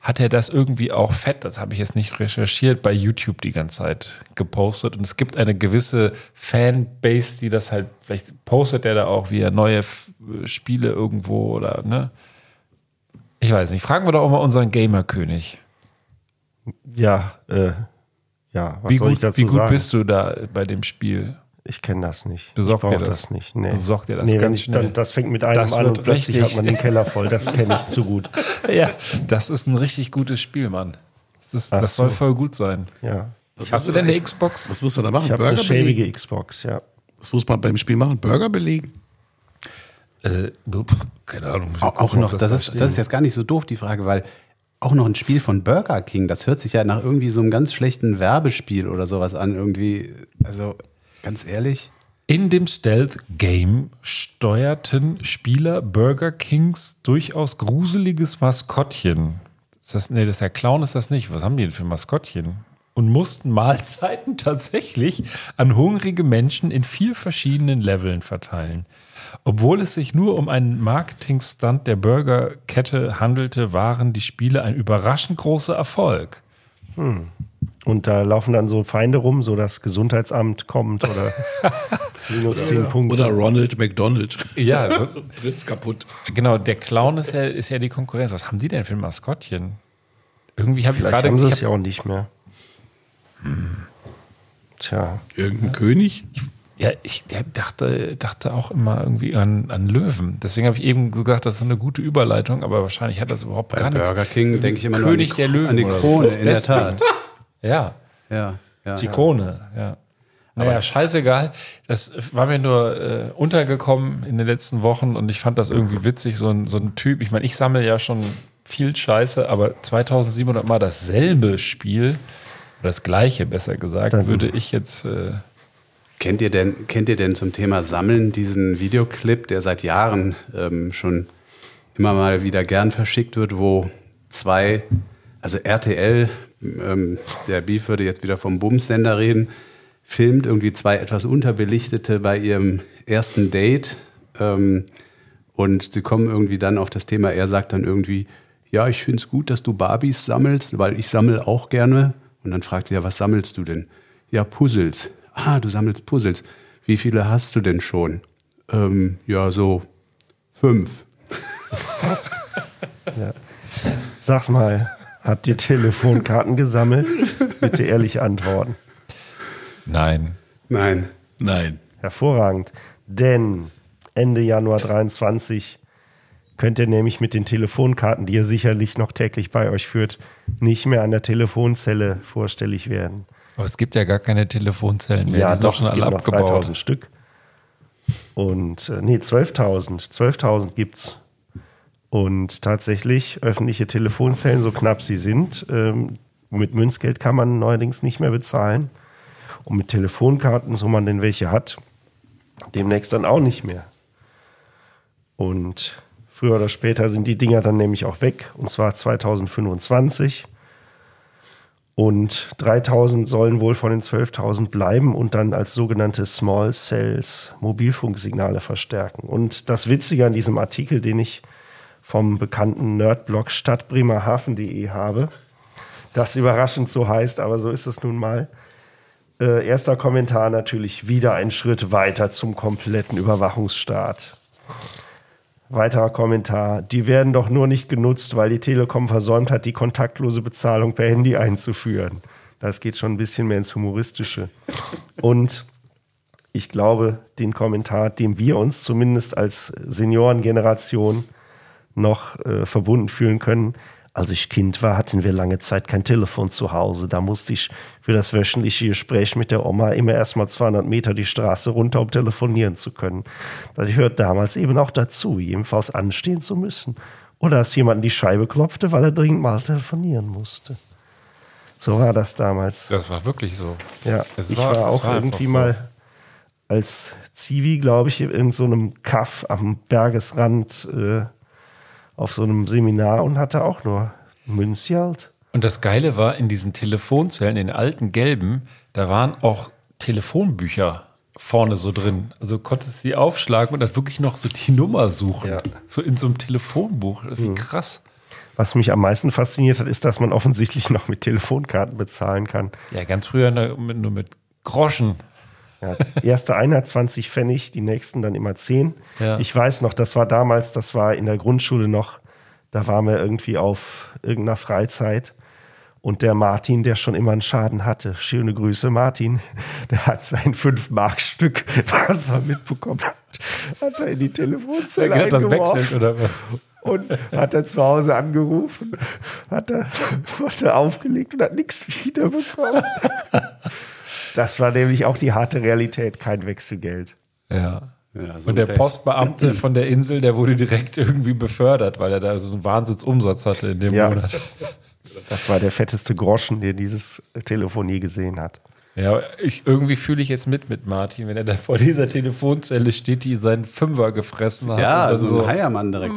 hat er das irgendwie auch fett, das habe ich jetzt nicht recherchiert, bei YouTube die ganze Zeit gepostet. Und es gibt eine gewisse Fanbase, die das halt, vielleicht postet er da auch wieder neue Spiele irgendwo oder, ne? Ich weiß nicht. Fragen wir doch auch mal unseren Gamer-König. Ja, äh, ja, was Wie soll ich gut, dazu wie gut sagen? bist du da bei dem Spiel? Ich kenne das nicht. Besorgt ich dir das? das nicht. Nee. Besorgt dir das nee, wenn ganz ich, schnell. Dann, das fängt mit einem Das an und plötzlich richtig- hat man den Keller voll. Das kenne ich zu gut. Ja, das ist ein richtig gutes Spiel, Mann. Das, das soll so. voll gut sein. Ja. Was Hast du musst denn eine Xbox? Was muss man da machen? Ich habe Burger eine schäbige belegen? Xbox, ja. Was muss man beim Spiel machen? Burger belegen? Äh, keine Ahnung. Auch, auch noch, das, da ist, das ist jetzt gar nicht so doof, die Frage, weil auch noch ein Spiel von Burger King, das hört sich ja nach irgendwie so einem ganz schlechten Werbespiel oder sowas an, irgendwie. Also, ganz ehrlich. In dem Stealth-Game steuerten Spieler Burger Kings durchaus gruseliges Maskottchen. Ist das, nee, das ist der Clown ist das nicht. Was haben die denn für Maskottchen? Und mussten Mahlzeiten tatsächlich an hungrige Menschen in vier verschiedenen Leveln verteilen. Obwohl es sich nur um einen Marketingstunt der Burgerkette handelte, waren die Spiele ein überraschend großer Erfolg. Und da laufen dann so Feinde rum, so das Gesundheitsamt kommt oder minus 10 Punkte. Oder Ronald McDonald. Ja, so, Fritz kaputt. Genau, der Clown ist ja, ist ja die Konkurrenz. Was haben die denn für ein Maskottchen? Irgendwie habe ich gerade. haben sie ich es ja auch nicht mehr. Tja, Irgendein König? Ja, ich dachte, dachte auch immer irgendwie an, an Löwen. Deswegen habe ich eben gesagt, das ist eine gute Überleitung, aber wahrscheinlich hat das überhaupt Bei gar nichts. Burger King denke ich immer nur an die, König der Löwen an die oder so. Krone, Vielleicht in der. Tat. Ja, Ja, ja. die Krone, ja. Naja, scheißegal. Das war mir nur äh, untergekommen in den letzten Wochen und ich fand das irgendwie witzig, so ein, so ein Typ. Ich meine, ich sammle ja schon viel Scheiße, aber 2700 Mal dasselbe Spiel, oder das gleiche besser gesagt, Dann- würde ich jetzt. Äh, Kennt ihr denn, kennt ihr denn zum Thema Sammeln diesen Videoclip, der seit Jahren ähm, schon immer mal wieder gern verschickt wird, wo zwei, also RTL, ähm, der Beef würde jetzt wieder vom Bumsender reden, filmt irgendwie zwei etwas unterbelichtete bei ihrem ersten Date. Ähm, Und sie kommen irgendwie dann auf das Thema, er sagt dann irgendwie, ja, ich finde es gut, dass du Barbies sammelst, weil ich sammle auch gerne. Und dann fragt sie, ja, was sammelst du denn? Ja, Puzzles. Ah, du sammelst Puzzles. Wie viele hast du denn schon? Ähm, ja, so fünf. Sag mal, habt ihr Telefonkarten gesammelt? Bitte ehrlich antworten. Nein. Nein. Nein. Hervorragend. Denn Ende Januar 23 könnt ihr nämlich mit den Telefonkarten, die ihr sicherlich noch täglich bei euch führt, nicht mehr an der Telefonzelle vorstellig werden. Aber es gibt ja gar keine Telefonzellen mehr. Ja, die sind doch, schon alle abgebaut. 3000 Stück. Und, äh, nee, 12.000. 12.000 gibt's. Und tatsächlich öffentliche Telefonzellen, so knapp sie sind, ähm, mit Münzgeld kann man neuerdings nicht mehr bezahlen. Und mit Telefonkarten, so man denn welche hat, demnächst dann auch nicht mehr. Und früher oder später sind die Dinger dann nämlich auch weg, und zwar 2025. Und 3000 sollen wohl von den 12.000 bleiben und dann als sogenannte Small Cells Mobilfunksignale verstärken. Und das Witzige an diesem Artikel, den ich vom bekannten Nerdblog stadtbremerhaven.de habe, das überraschend so heißt, aber so ist es nun mal. Äh, erster Kommentar natürlich wieder ein Schritt weiter zum kompletten Überwachungsstaat. Weiterer Kommentar. Die werden doch nur nicht genutzt, weil die Telekom versäumt hat, die kontaktlose Bezahlung per Handy einzuführen. Das geht schon ein bisschen mehr ins Humoristische. Und ich glaube, den Kommentar, dem wir uns zumindest als Seniorengeneration noch äh, verbunden fühlen können. Als ich Kind war, hatten wir lange Zeit kein Telefon zu Hause. Da musste ich für das wöchentliche Gespräch mit der Oma immer erst mal 200 Meter die Straße runter, um telefonieren zu können. Das gehört damals eben auch dazu, jedenfalls anstehen zu müssen. Oder dass jemand in die Scheibe klopfte, weil er dringend mal telefonieren musste. So war das damals. Das war wirklich so. Ja, Es ich war- war, auch war irgendwie so. mal als Zivi, glaube ich, in so einem Kaff am Bergesrand äh, auf so einem Seminar und hatte auch nur Münzgeld. Und das Geile war, in diesen Telefonzellen, in den alten gelben, da waren auch Telefonbücher vorne so drin. Also konntest du die aufschlagen und dann wirklich noch so die Nummer suchen. Ja. So in so einem Telefonbuch. Wie krass. Was mich am meisten fasziniert hat, ist, dass man offensichtlich noch mit Telefonkarten bezahlen kann. Ja, ganz früher nur mit Groschen. Ja, erste Einheit 20 Pfennig, die nächsten dann immer 10. Ja. Ich weiß noch, das war damals, das war in der Grundschule noch, da waren wir irgendwie auf irgendeiner Freizeit. Und der Martin, der schon immer einen Schaden hatte, schöne Grüße, Martin, der hat sein 5-Mark-Stück, was er mitbekommen hat, hat er in die Telefonzelle Der hat das wechselt oder was? Und hat er zu Hause angerufen, hat er, hat er aufgelegt und hat nichts wiederbekommen. Das war nämlich auch die harte Realität, kein Wechselgeld. Ja. Ja, so Und der Pech. Postbeamte von der Insel, der wurde direkt irgendwie befördert, weil er da so einen Wahnsinnsumsatz hatte in dem Ja. Monat. Das war der fetteste Groschen, der dieses Telefon je gesehen hat. Ja, ich, irgendwie fühle ich jetzt mit mit Martin, wenn er da vor dieser Telefonzelle steht, die seinen Fünfer gefressen hat. Ja, dann so ein Heiermann direkt.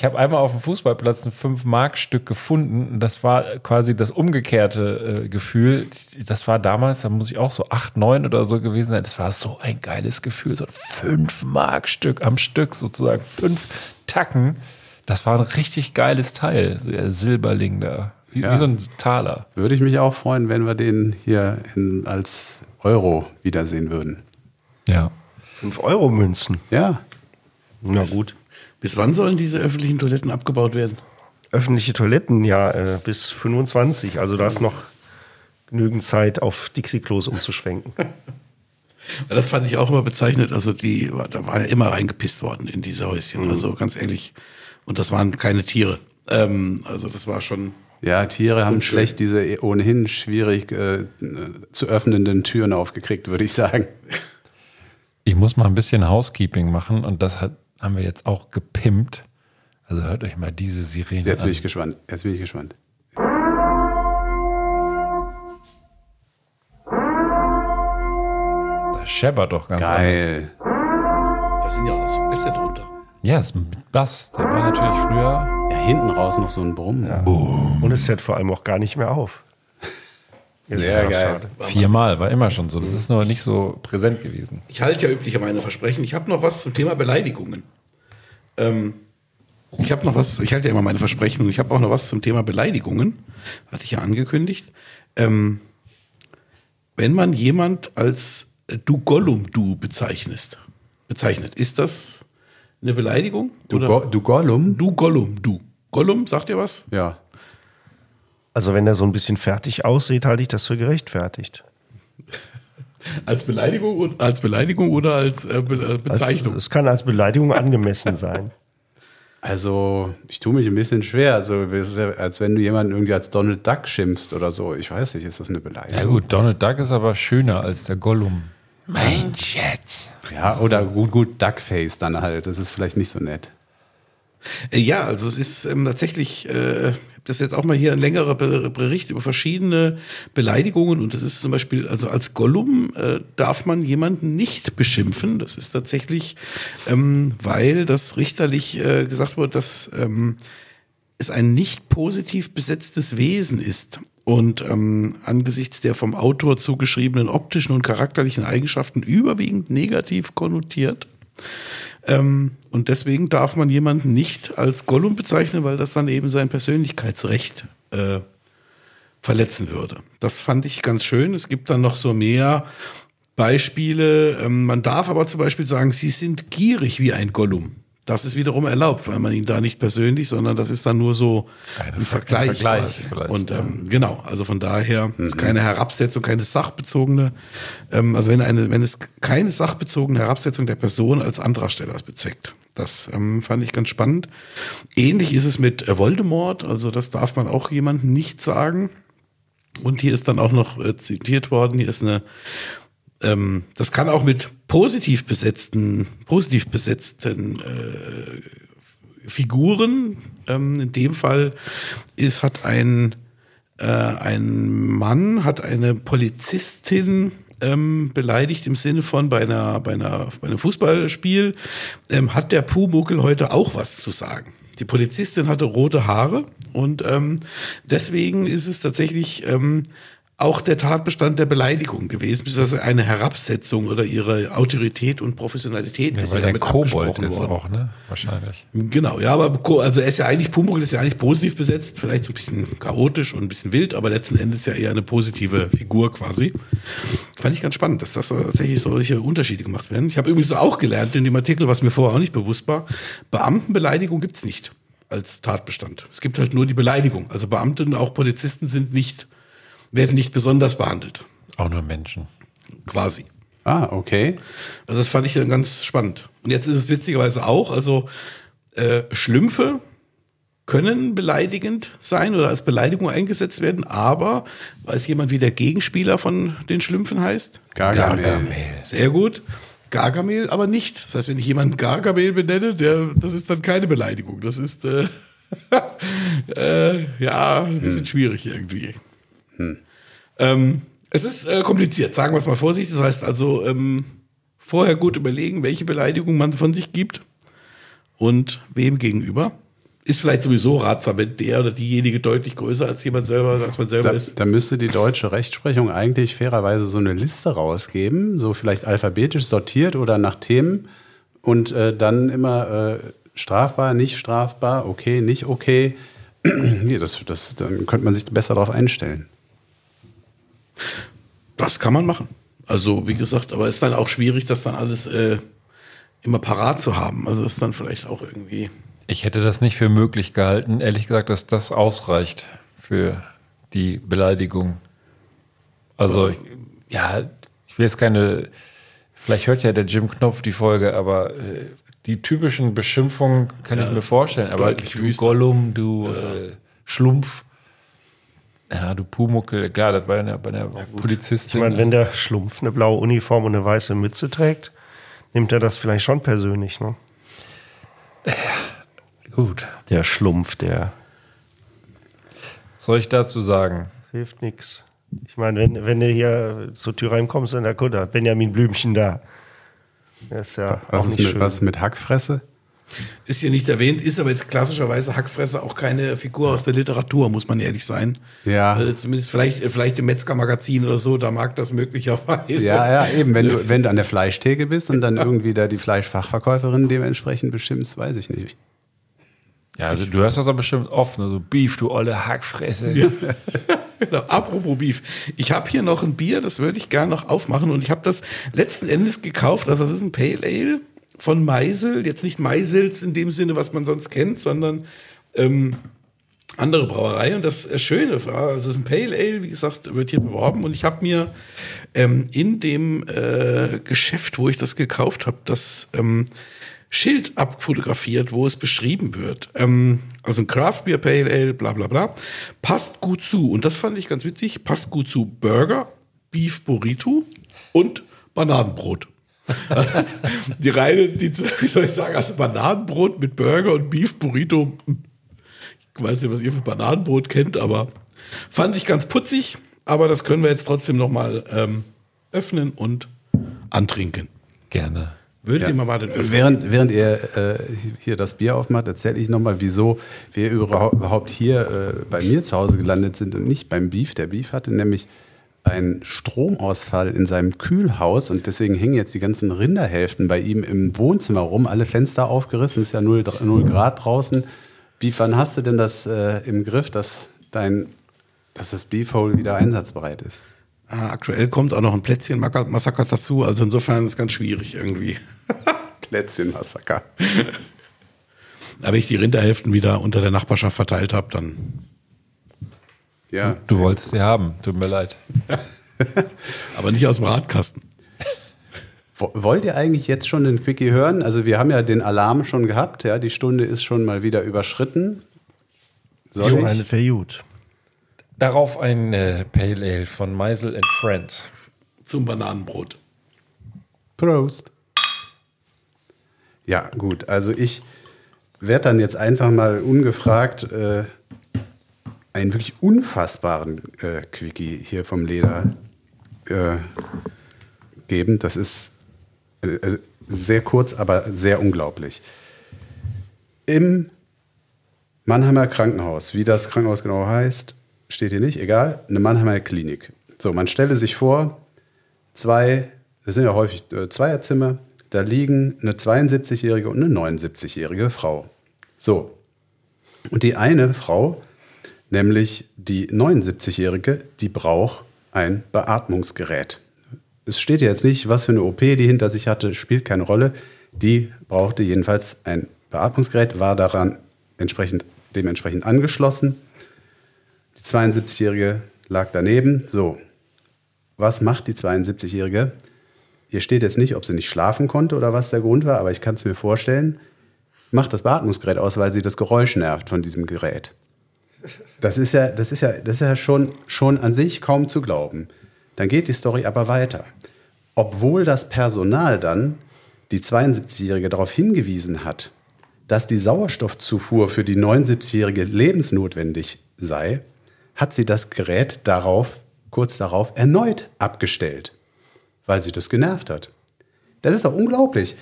Ich habe einmal auf dem Fußballplatz ein 5-Mark-Stück gefunden. Und das war quasi das umgekehrte äh, Gefühl. Das war damals, da muss ich auch so 8, 9 oder so gewesen sein. Das war so ein geiles Gefühl. So ein 5-Mark-Stück am Stück sozusagen. Fünf Tacken. Das war ein richtig geiles Teil. Der Silberling da. Wie, Ja. wie so ein Taler. Würde ich mich auch freuen, wenn wir den hier in, als Euro wiedersehen würden. Ja. 5-Euro-Münzen. Ja, Na gut. Bis wann sollen diese öffentlichen Toiletten abgebaut werden? Öffentliche Toiletten, ja, äh, bis 25. Also da ist noch genügend Zeit, auf Dixie-Klos umzuschwenken. Das fand ich auch immer bezeichnet. Also die, da war ja immer reingepisst worden in diese Häuschen. Also ganz ehrlich. Und das waren keine Tiere. Ähm, also das war schon. ja, Tiere haben Unschön. schlecht diese eh ohnehin schwierig äh, zu öffnenden Türen aufgekriegt, würde ich sagen. Ich muss mal ein bisschen Housekeeping machen und das hat, haben wir jetzt auch gepimpt. Also hört euch mal diese Sirene Jetzt an. bin ich gespannt. Jetzt bin ich gespannt. Das scheppert doch ganz anders. Geil. Da sind ja auch noch so Bässe drunter. Ja, ist ein Bass. Der war natürlich früher. Ja, hinten raus noch so ein Brummen. Und es hört vor allem auch gar nicht mehr auf. Jetzt Sehr geil. Viermal, war immer schon so. Das ist nur nicht so präsent gewesen. Ich halte ja üblicher meine Versprechen. Ich habe noch was zum Thema Beleidigungen. Ähm, ich habe noch was, ich halte ja immer meine Versprechen und ich habe auch noch was zum Thema Beleidigungen. Hatte ich ja angekündigt. Ähm, wenn man jemand als äh, du Gollum du bezeichnest, bezeichnet, ist das eine Beleidigung? Du, Oder Go du Gollum? du Gollum du. Gollum, sagt ihr was? Ja. Also wenn er so ein bisschen fertig aussieht, halte ich das für gerechtfertigt. Als Beleidigung, als Beleidigung oder als äh, Be äh, Es, Bezeichnung? es kann als Beleidigung angemessen sein. Also, ich tue mich ein bisschen schwer. Also, es ist ja, als wenn du jemanden irgendwie als Donald Duck schimpfst oder so. Ich weiß nicht, ist das eine Beleidigung? Ja gut, Donald Duck ist aber schöner als der Gollum. Mein Schatz. Ja, oder gut, gut, Duckface dann halt. Das ist vielleicht nicht so nett. Äh, Ja, also es ist ähm, tatsächlich, äh, habe das jetzt auch mal hier ein längerer Be- Bericht über verschiedene Beleidigungen und das ist zum Beispiel, also als Gollum äh, darf man jemanden nicht beschimpfen. Das ist tatsächlich, ähm, weil das richterlich äh, gesagt wurde, dass ähm, es ein nicht positiv besetztes Wesen ist. Und ähm, angesichts der vom Autor zugeschriebenen optischen und charakterlichen Eigenschaften überwiegend negativ konnotiert. Ähm, und deswegen darf man jemanden nicht als Gollum bezeichnen, weil das dann eben sein Persönlichkeitsrecht äh, verletzen würde. Das fand ich ganz schön. Es gibt dann noch so mehr Beispiele. Ähm, man darf aber zum Beispiel sagen, sie sind gierig wie ein Gollum. Das ist wiederum erlaubt, weil man ihn da nicht persönlich, sondern das ist dann nur so Ein ein Ver- Vergleich. ein Vergleich Und ja. ähm, genau, also von daher ist keine Herabsetzung, keine sachbezogene, ähm, also wenn eine, wenn es keine sachbezogene Herabsetzung der Person als anderer Stelle bezweckt. Das ähm, fand ich ganz spannend. Ähnlich ist es mit äh, Voldemort, also das darf man auch jemandem nicht sagen. Und hier ist dann auch noch äh, zitiert worden, hier ist eine, ähm, das kann auch mit positiv besetzten, positiv besetzten äh, Figuren, ähm, in dem Fall ist, hat ein, äh, ein Mann, hat eine Polizistin ähm, beleidigt im Sinne von bei einer, bei einer, bei einem Fußballspiel, ähm, hat der Pumuckel heute auch was zu sagen. Die Polizistin hatte rote Haare und ähm, deswegen ist es tatsächlich ähm, auch der Tatbestand der Beleidigung gewesen, beziehungsweise eine Herabsetzung oder ihre Autorität und Professionalität Ja, ist ja damit Kobold abgesprochen ist worden. auch, ne? Wahrscheinlich. Genau, ja, aber also er ist ja eigentlich, Pumuckl ist ja eigentlich positiv besetzt, vielleicht so ein bisschen chaotisch und ein bisschen wild, aber letzten Endes ja eher eine positive Figur quasi. Fand ich ganz spannend, dass das tatsächlich solche Unterschiede gemacht werden. Ich habe übrigens auch gelernt in dem Artikel, was mir vorher auch nicht bewusst war, Beamtenbeleidigung gibt's nicht als Tatbestand. Es gibt halt nur die Beleidigung. Also Beamte und auch Polizisten sind nicht, werden nicht besonders behandelt, Auch nur Menschen. quasi. Ah, okay. Also das fand ich dann ganz spannend. Und jetzt ist es witzigerweise auch, also äh, Schlümpfe können beleidigend sein oder als Beleidigung eingesetzt werden, aber weiß jemand, wie der Gegenspieler von den Schlümpfen heißt? Gargamel. Sehr gut. Gargamel aber nicht. Das heißt, wenn ich jemanden Gargamel benenne, der, das ist dann keine Beleidigung. Das ist äh, äh, ja ein bisschen schwierig irgendwie. Ähm, es ist äh, kompliziert, sagen wir es mal vorsichtig. Das heißt also, ähm, vorher gut überlegen, welche Beleidigung man von sich gibt und wem gegenüber. Ist vielleicht sowieso ratsam, wenn der oder diejenige deutlich größer als jemand selber, als man selber Da, ist. da müsste die deutsche Rechtsprechung eigentlich fairerweise so eine Liste rausgeben, so vielleicht alphabetisch sortiert oder nach Themen und äh, dann immer äh, strafbar, nicht strafbar, okay, nicht okay. nee, das, das, dann könnte man sich besser darauf einstellen. Das kann man machen. Also, wie gesagt, aber ist dann auch schwierig, das dann alles äh, immer parat zu haben. Also ist dann vielleicht auch irgendwie. Ich hätte das nicht für möglich gehalten, ehrlich gesagt, dass das ausreicht für die Beleidigung. Also, ich, ja, ich will jetzt keine, vielleicht hört ja der Jim Knopf die Folge, aber äh, die typischen Beschimpfungen kann ich mir vorstellen. Aber du wüster. Gollum, du äh, Schlumpf, ja, du Pumuckel, klar, das bei einer, bei einer Ich Polizistin. meine, wenn der Schlumpf eine blaue Uniform und eine weiße Mütze trägt, nimmt er das vielleicht schon persönlich, ne? Gut, Der Schlumpf, der soll ich dazu sagen? hilft nix. Ich meine, wenn, wenn du hier zur Tür reinkommst, dann da guck, da Benjamin Blümchen da. Der ist ja Was auch ist nicht mit, schön. was ist mit Hackfresse? Ist hier nicht erwähnt, ist aber jetzt klassischerweise Hackfresser auch keine Figur aus der Literatur, muss man ehrlich sein. Ja. Also zumindest vielleicht, vielleicht im Metzger-Magazin oder so, da mag das möglicherweise. Ja, ja, eben, wenn du, wenn du an der Fleischtheke bist und dann irgendwie da die Fleischfachverkäuferin dementsprechend bestimmst, weiß ich nicht. Ja, also du hörst das aber bestimmt oft, ne? so Beef, du olle Hackfresse. Genau, apropos Beef. Ich habe hier noch ein Bier, das würde ich gerne noch aufmachen und ich habe das letzten Endes gekauft. Also das ist ein Pale Ale von Meisel. Jetzt nicht Meisels in dem Sinne, was man sonst kennt, sondern ähm, andere Brauerei. Und das Schöne war, also es ist ein Pale Ale, wie gesagt, wird hier beworben. Und ich habe mir ähm, in dem äh, Geschäft, wo ich das gekauft habe, das ähm, Schild abfotografiert, wo es beschrieben wird. Ähm, also ein Craft Beer Pale Ale, bla bla bla. Passt gut zu. Und das fand ich ganz witzig. Passt gut zu Burger, Beef Burrito und Bananenbrot. die reine, die, wie soll ich sagen, also Bananenbrot mit Burger und Beef Burrito. Ich weiß nicht, was ihr für Bananenbrot kennt, aber fand ich ganz putzig. Aber das können wir jetzt trotzdem noch mal ähm, öffnen und antrinken. Gerne. Würdet Ja. ihr mal mal den öffnen? Während, während ihr äh, hier das Bier aufmacht, erzähle ich nochmal, wieso wir überhaupt überhaupt hier äh, bei mir zu Hause gelandet sind und nicht beim Beef. Der Beef hatte nämlich einen Stromausfall in seinem Kühlhaus und deswegen hängen jetzt die ganzen Rinderhälften bei ihm im Wohnzimmer rum, alle Fenster aufgerissen, ist ja 0, 0 Grad draußen. Beef, wann hast du denn das äh, im Griff, dass, dein, dass das Beefhole wieder einsatzbereit ist? Ah, aktuell kommt auch noch ein Plätzchen-Massaker dazu, also insofern ist es ganz schwierig irgendwie. Plätzchen-Massaker. Aber wenn ich die Rinderhälften wieder unter der Nachbarschaft verteilt habe, dann. Ja, Du wolltest sie haben, tut mir leid. Aber nicht aus dem Radkasten. Wo- Wollt ihr eigentlich jetzt schon den Quickie hören? Also wir haben ja den Alarm schon gehabt, ja, die Stunde ist schon mal wieder überschritten. Soll ich? eine gut. Darauf ein äh, Pale Ale von Meisel and Friends. Zum Bananenbrot. Prost. Ja, gut. Also ich werde dann jetzt einfach mal ungefragt äh, einen wirklich unfassbaren äh, Quickie hier vom Leder äh, geben. Das ist äh, äh, sehr kurz, aber sehr unglaublich. Im Mannheimer Krankenhaus, wie das Krankenhaus genau heißt, steht hier nicht, egal, eine Mannheimer Klinik. So, man stelle sich vor, zwei, das sind ja häufig äh, Zweierzimmer, da liegen eine 72-jährige und eine 79-jährige Frau. So. Und die eine Frau, nämlich die 79-jährige, die braucht ein Beatmungsgerät. Es steht jetzt nicht, was für eine OP die hinter sich hatte, spielt keine Rolle. Die brauchte jedenfalls ein Beatmungsgerät, war daran entsprechend, dementsprechend angeschlossen. Die 72-jährige lag daneben. So, was macht die 72-Jährige? Hier steht jetzt nicht, ob sie nicht schlafen konnte oder was der Grund war, aber ich kann es mir vorstellen. Macht das Beatmungsgerät aus, weil sie das Geräusch nervt von diesem Gerät. Das ist ja, das ist ja, das ist ja schon, schon an sich kaum zu glauben. Dann geht die Story aber weiter. Obwohl das Personal dann die 72-Jährige darauf hingewiesen hat, dass die Sauerstoffzufuhr für die 79-Jährige lebensnotwendig sei, hat sie das Gerät darauf, kurz darauf, erneut abgestellt, weil sie das genervt hat. Das ist doch unglaublich.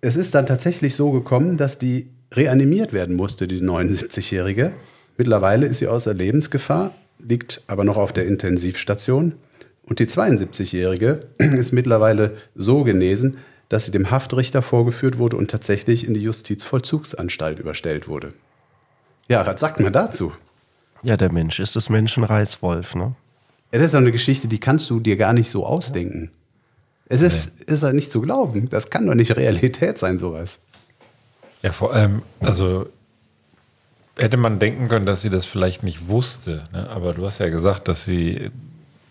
Es ist dann tatsächlich so gekommen, dass die reanimiert werden musste, die 79-Jährige. Mittlerweile ist sie außer Lebensgefahr, liegt aber noch auf der Intensivstation. Und die 72-Jährige ist mittlerweile so genesen, dass sie dem Haftrichter vorgeführt wurde und tatsächlich in die Justizvollzugsanstalt überstellt wurde. Ja, was sagt man dazu? Ja, der Mensch ist des Menschen Reißwolf, ne? Ja, das ist doch eine Geschichte, die kannst du dir gar nicht so ausdenken. Es ist, ist halt nicht zu glauben. Das kann doch nicht Realität sein, sowas. Ja, vor allem, also hätte man denken können, dass sie das vielleicht nicht wusste. Ne? Aber du hast ja gesagt, dass sie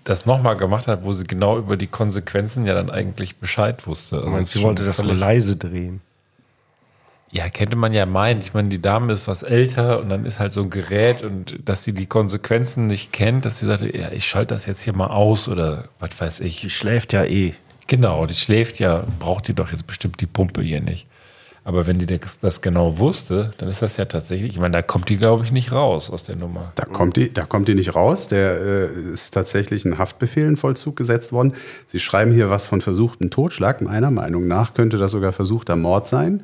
das nochmal gemacht hat, wo sie genau über die Konsequenzen ja dann eigentlich Bescheid wusste. Also meinst, sie wollte das nur völlig- leise drehen. Ja, könnte man ja meinen. Ich meine, die Dame ist was älter und dann ist halt so ein Gerät und dass sie die Konsequenzen nicht kennt, dass sie sagte, ja, ich schalte das jetzt hier mal aus oder was weiß Die ich. schläft ja eh. Genau, die schläft ja, braucht die doch jetzt bestimmt die Pumpe hier nicht. Aber wenn die das, genau wusste, dann ist das ja tatsächlich, ich meine, da kommt die, glaube ich, nicht raus aus der Nummer. Da kommt die, da kommt die nicht raus. Der äh, ist tatsächlich ein Haftbefehl in Vollzug gesetzt worden. Sie schreiben hier was von versuchtem Totschlag. Meiner Meinung nach könnte das sogar versuchter Mord sein.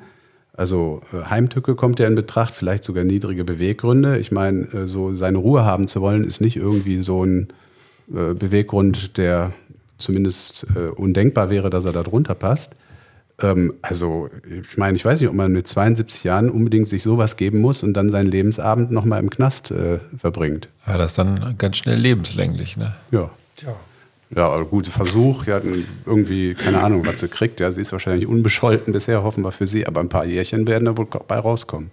Also äh, Heimtücke kommt ja in Betracht, vielleicht sogar niedrige Beweggründe. Ich meine, äh, so seine Ruhe haben zu wollen, ist nicht irgendwie so ein äh, Beweggrund, der zumindest äh, undenkbar wäre, dass er da drunter passt. Ähm, also, ich meine, ich weiß nicht, ob man mit 72 Jahren unbedingt sich sowas geben muss und dann seinen Lebensabend nochmal im Knast äh, verbringt. Ja, das ist dann ganz schnell lebenslänglich, ne? Ja. Ja, aber gute Versuch. Ja, irgendwie, keine Ahnung, was sie kriegt. Ja, sie ist wahrscheinlich unbescholten bisher, hoffen wir für sie. Aber ein paar Jährchen werden da wohl bei rauskommen.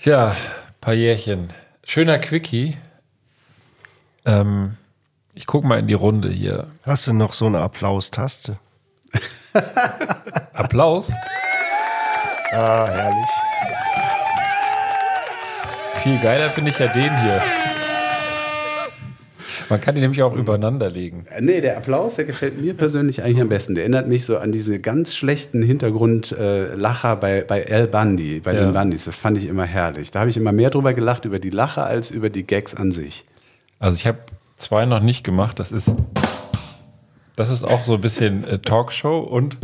Ja, paar Jährchen. Schöner Quickie. Ähm, ich guck mal in die Runde hier. Hast du noch so eine Applaustaste? Applaus. Ah, herrlich. Viel geiler finde ich ja den hier. Man kann die nämlich auch übereinander legen. Äh, Nee, der Applaus, der gefällt mir persönlich eigentlich am besten. Der erinnert mich so an diese ganz schlechten Hintergrundlacher äh, bei, bei Al Bundy, bei Ja. den Bundys. Das fand ich immer herrlich. Da habe ich immer mehr drüber gelacht, über die Lacher, als über die Gags an sich. Also ich habe zwei noch nicht gemacht. Das ist, das ist auch so ein bisschen äh, Talkshow und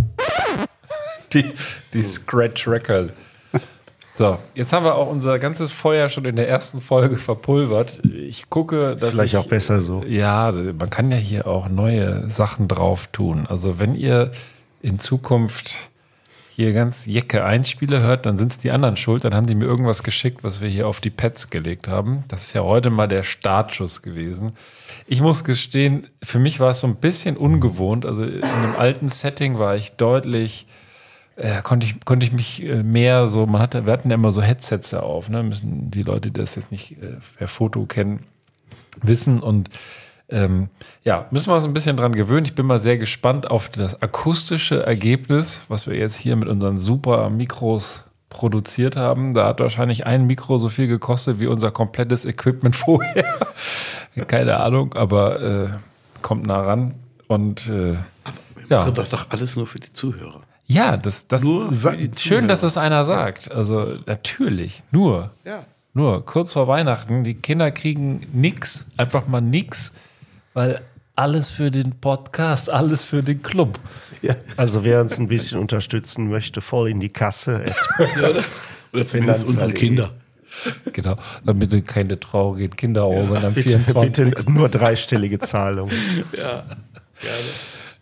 die, die Scratch Record. So, jetzt haben wir auch unser ganzes Feuer schon in der ersten Folge verpulvert. Ich gucke, dass Vielleicht ich, auch besser so. Ja, man kann ja hier auch neue Sachen drauf tun. Also wenn ihr in Zukunft hier ganz Jecke Einspiele hört, dann sind es die anderen schuld. Dann haben die mir irgendwas geschickt, was wir hier auf die Pads gelegt haben. Das ist ja heute mal der Startschuss gewesen. Ich muss gestehen, für mich war es so ein bisschen ungewohnt. Also in einem alten Setting war ich deutlich äh, konnte ich, konnte ich mich äh, mehr so, man hatte, wir hatten ja immer so Headsets auf, ne? Müssen die Leute, die das jetzt nicht äh, per Foto kennen, wissen. Und ähm, ja, müssen wir uns ein bisschen dran gewöhnen. Ich bin mal sehr gespannt auf das akustische Ergebnis, was wir jetzt hier mit unseren super Mikros produziert haben. Da hat wahrscheinlich ein Mikro so viel gekostet wie unser komplettes Equipment vorher. Keine Ahnung, aber äh, kommt nah ran. Und äh, ja. Machen doch doch alles nur für die Zuhörer. Ja, das, das Nur schön, dass Zuhörer. es einer sagt. Also natürlich, nur. Ja. Nur, kurz vor Weihnachten, die Kinder kriegen nix, einfach mal nix, weil alles für den Podcast, alles für den Club. Also wer uns ein bisschen unterstützen möchte, voll in die Kasse. Oder zumindest unsere. Kinder. Genau, damit du keine traurigen Kinderaugen am Bitte, 24. bitte nur dreistellige Zahlung.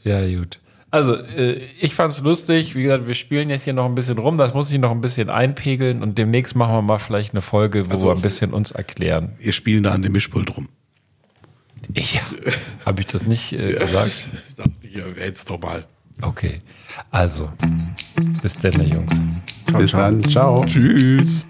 Ja, gut. Also, äh, ich fand's lustig. Wie gesagt, wir spielen jetzt hier noch ein bisschen rum. Das muss ich noch ein bisschen einpegeln und demnächst machen wir mal vielleicht eine Folge, wo Also- wir ein bisschen uns erklären. Wir spielen da an dem Mischpult rum. Ich, habe ich das nicht äh, gesagt? Ich dachte, ich erwähne es nochmal. Okay, also, bis dann, Jungs. Ciao, bis ciao. dann, ciao. Tschüss.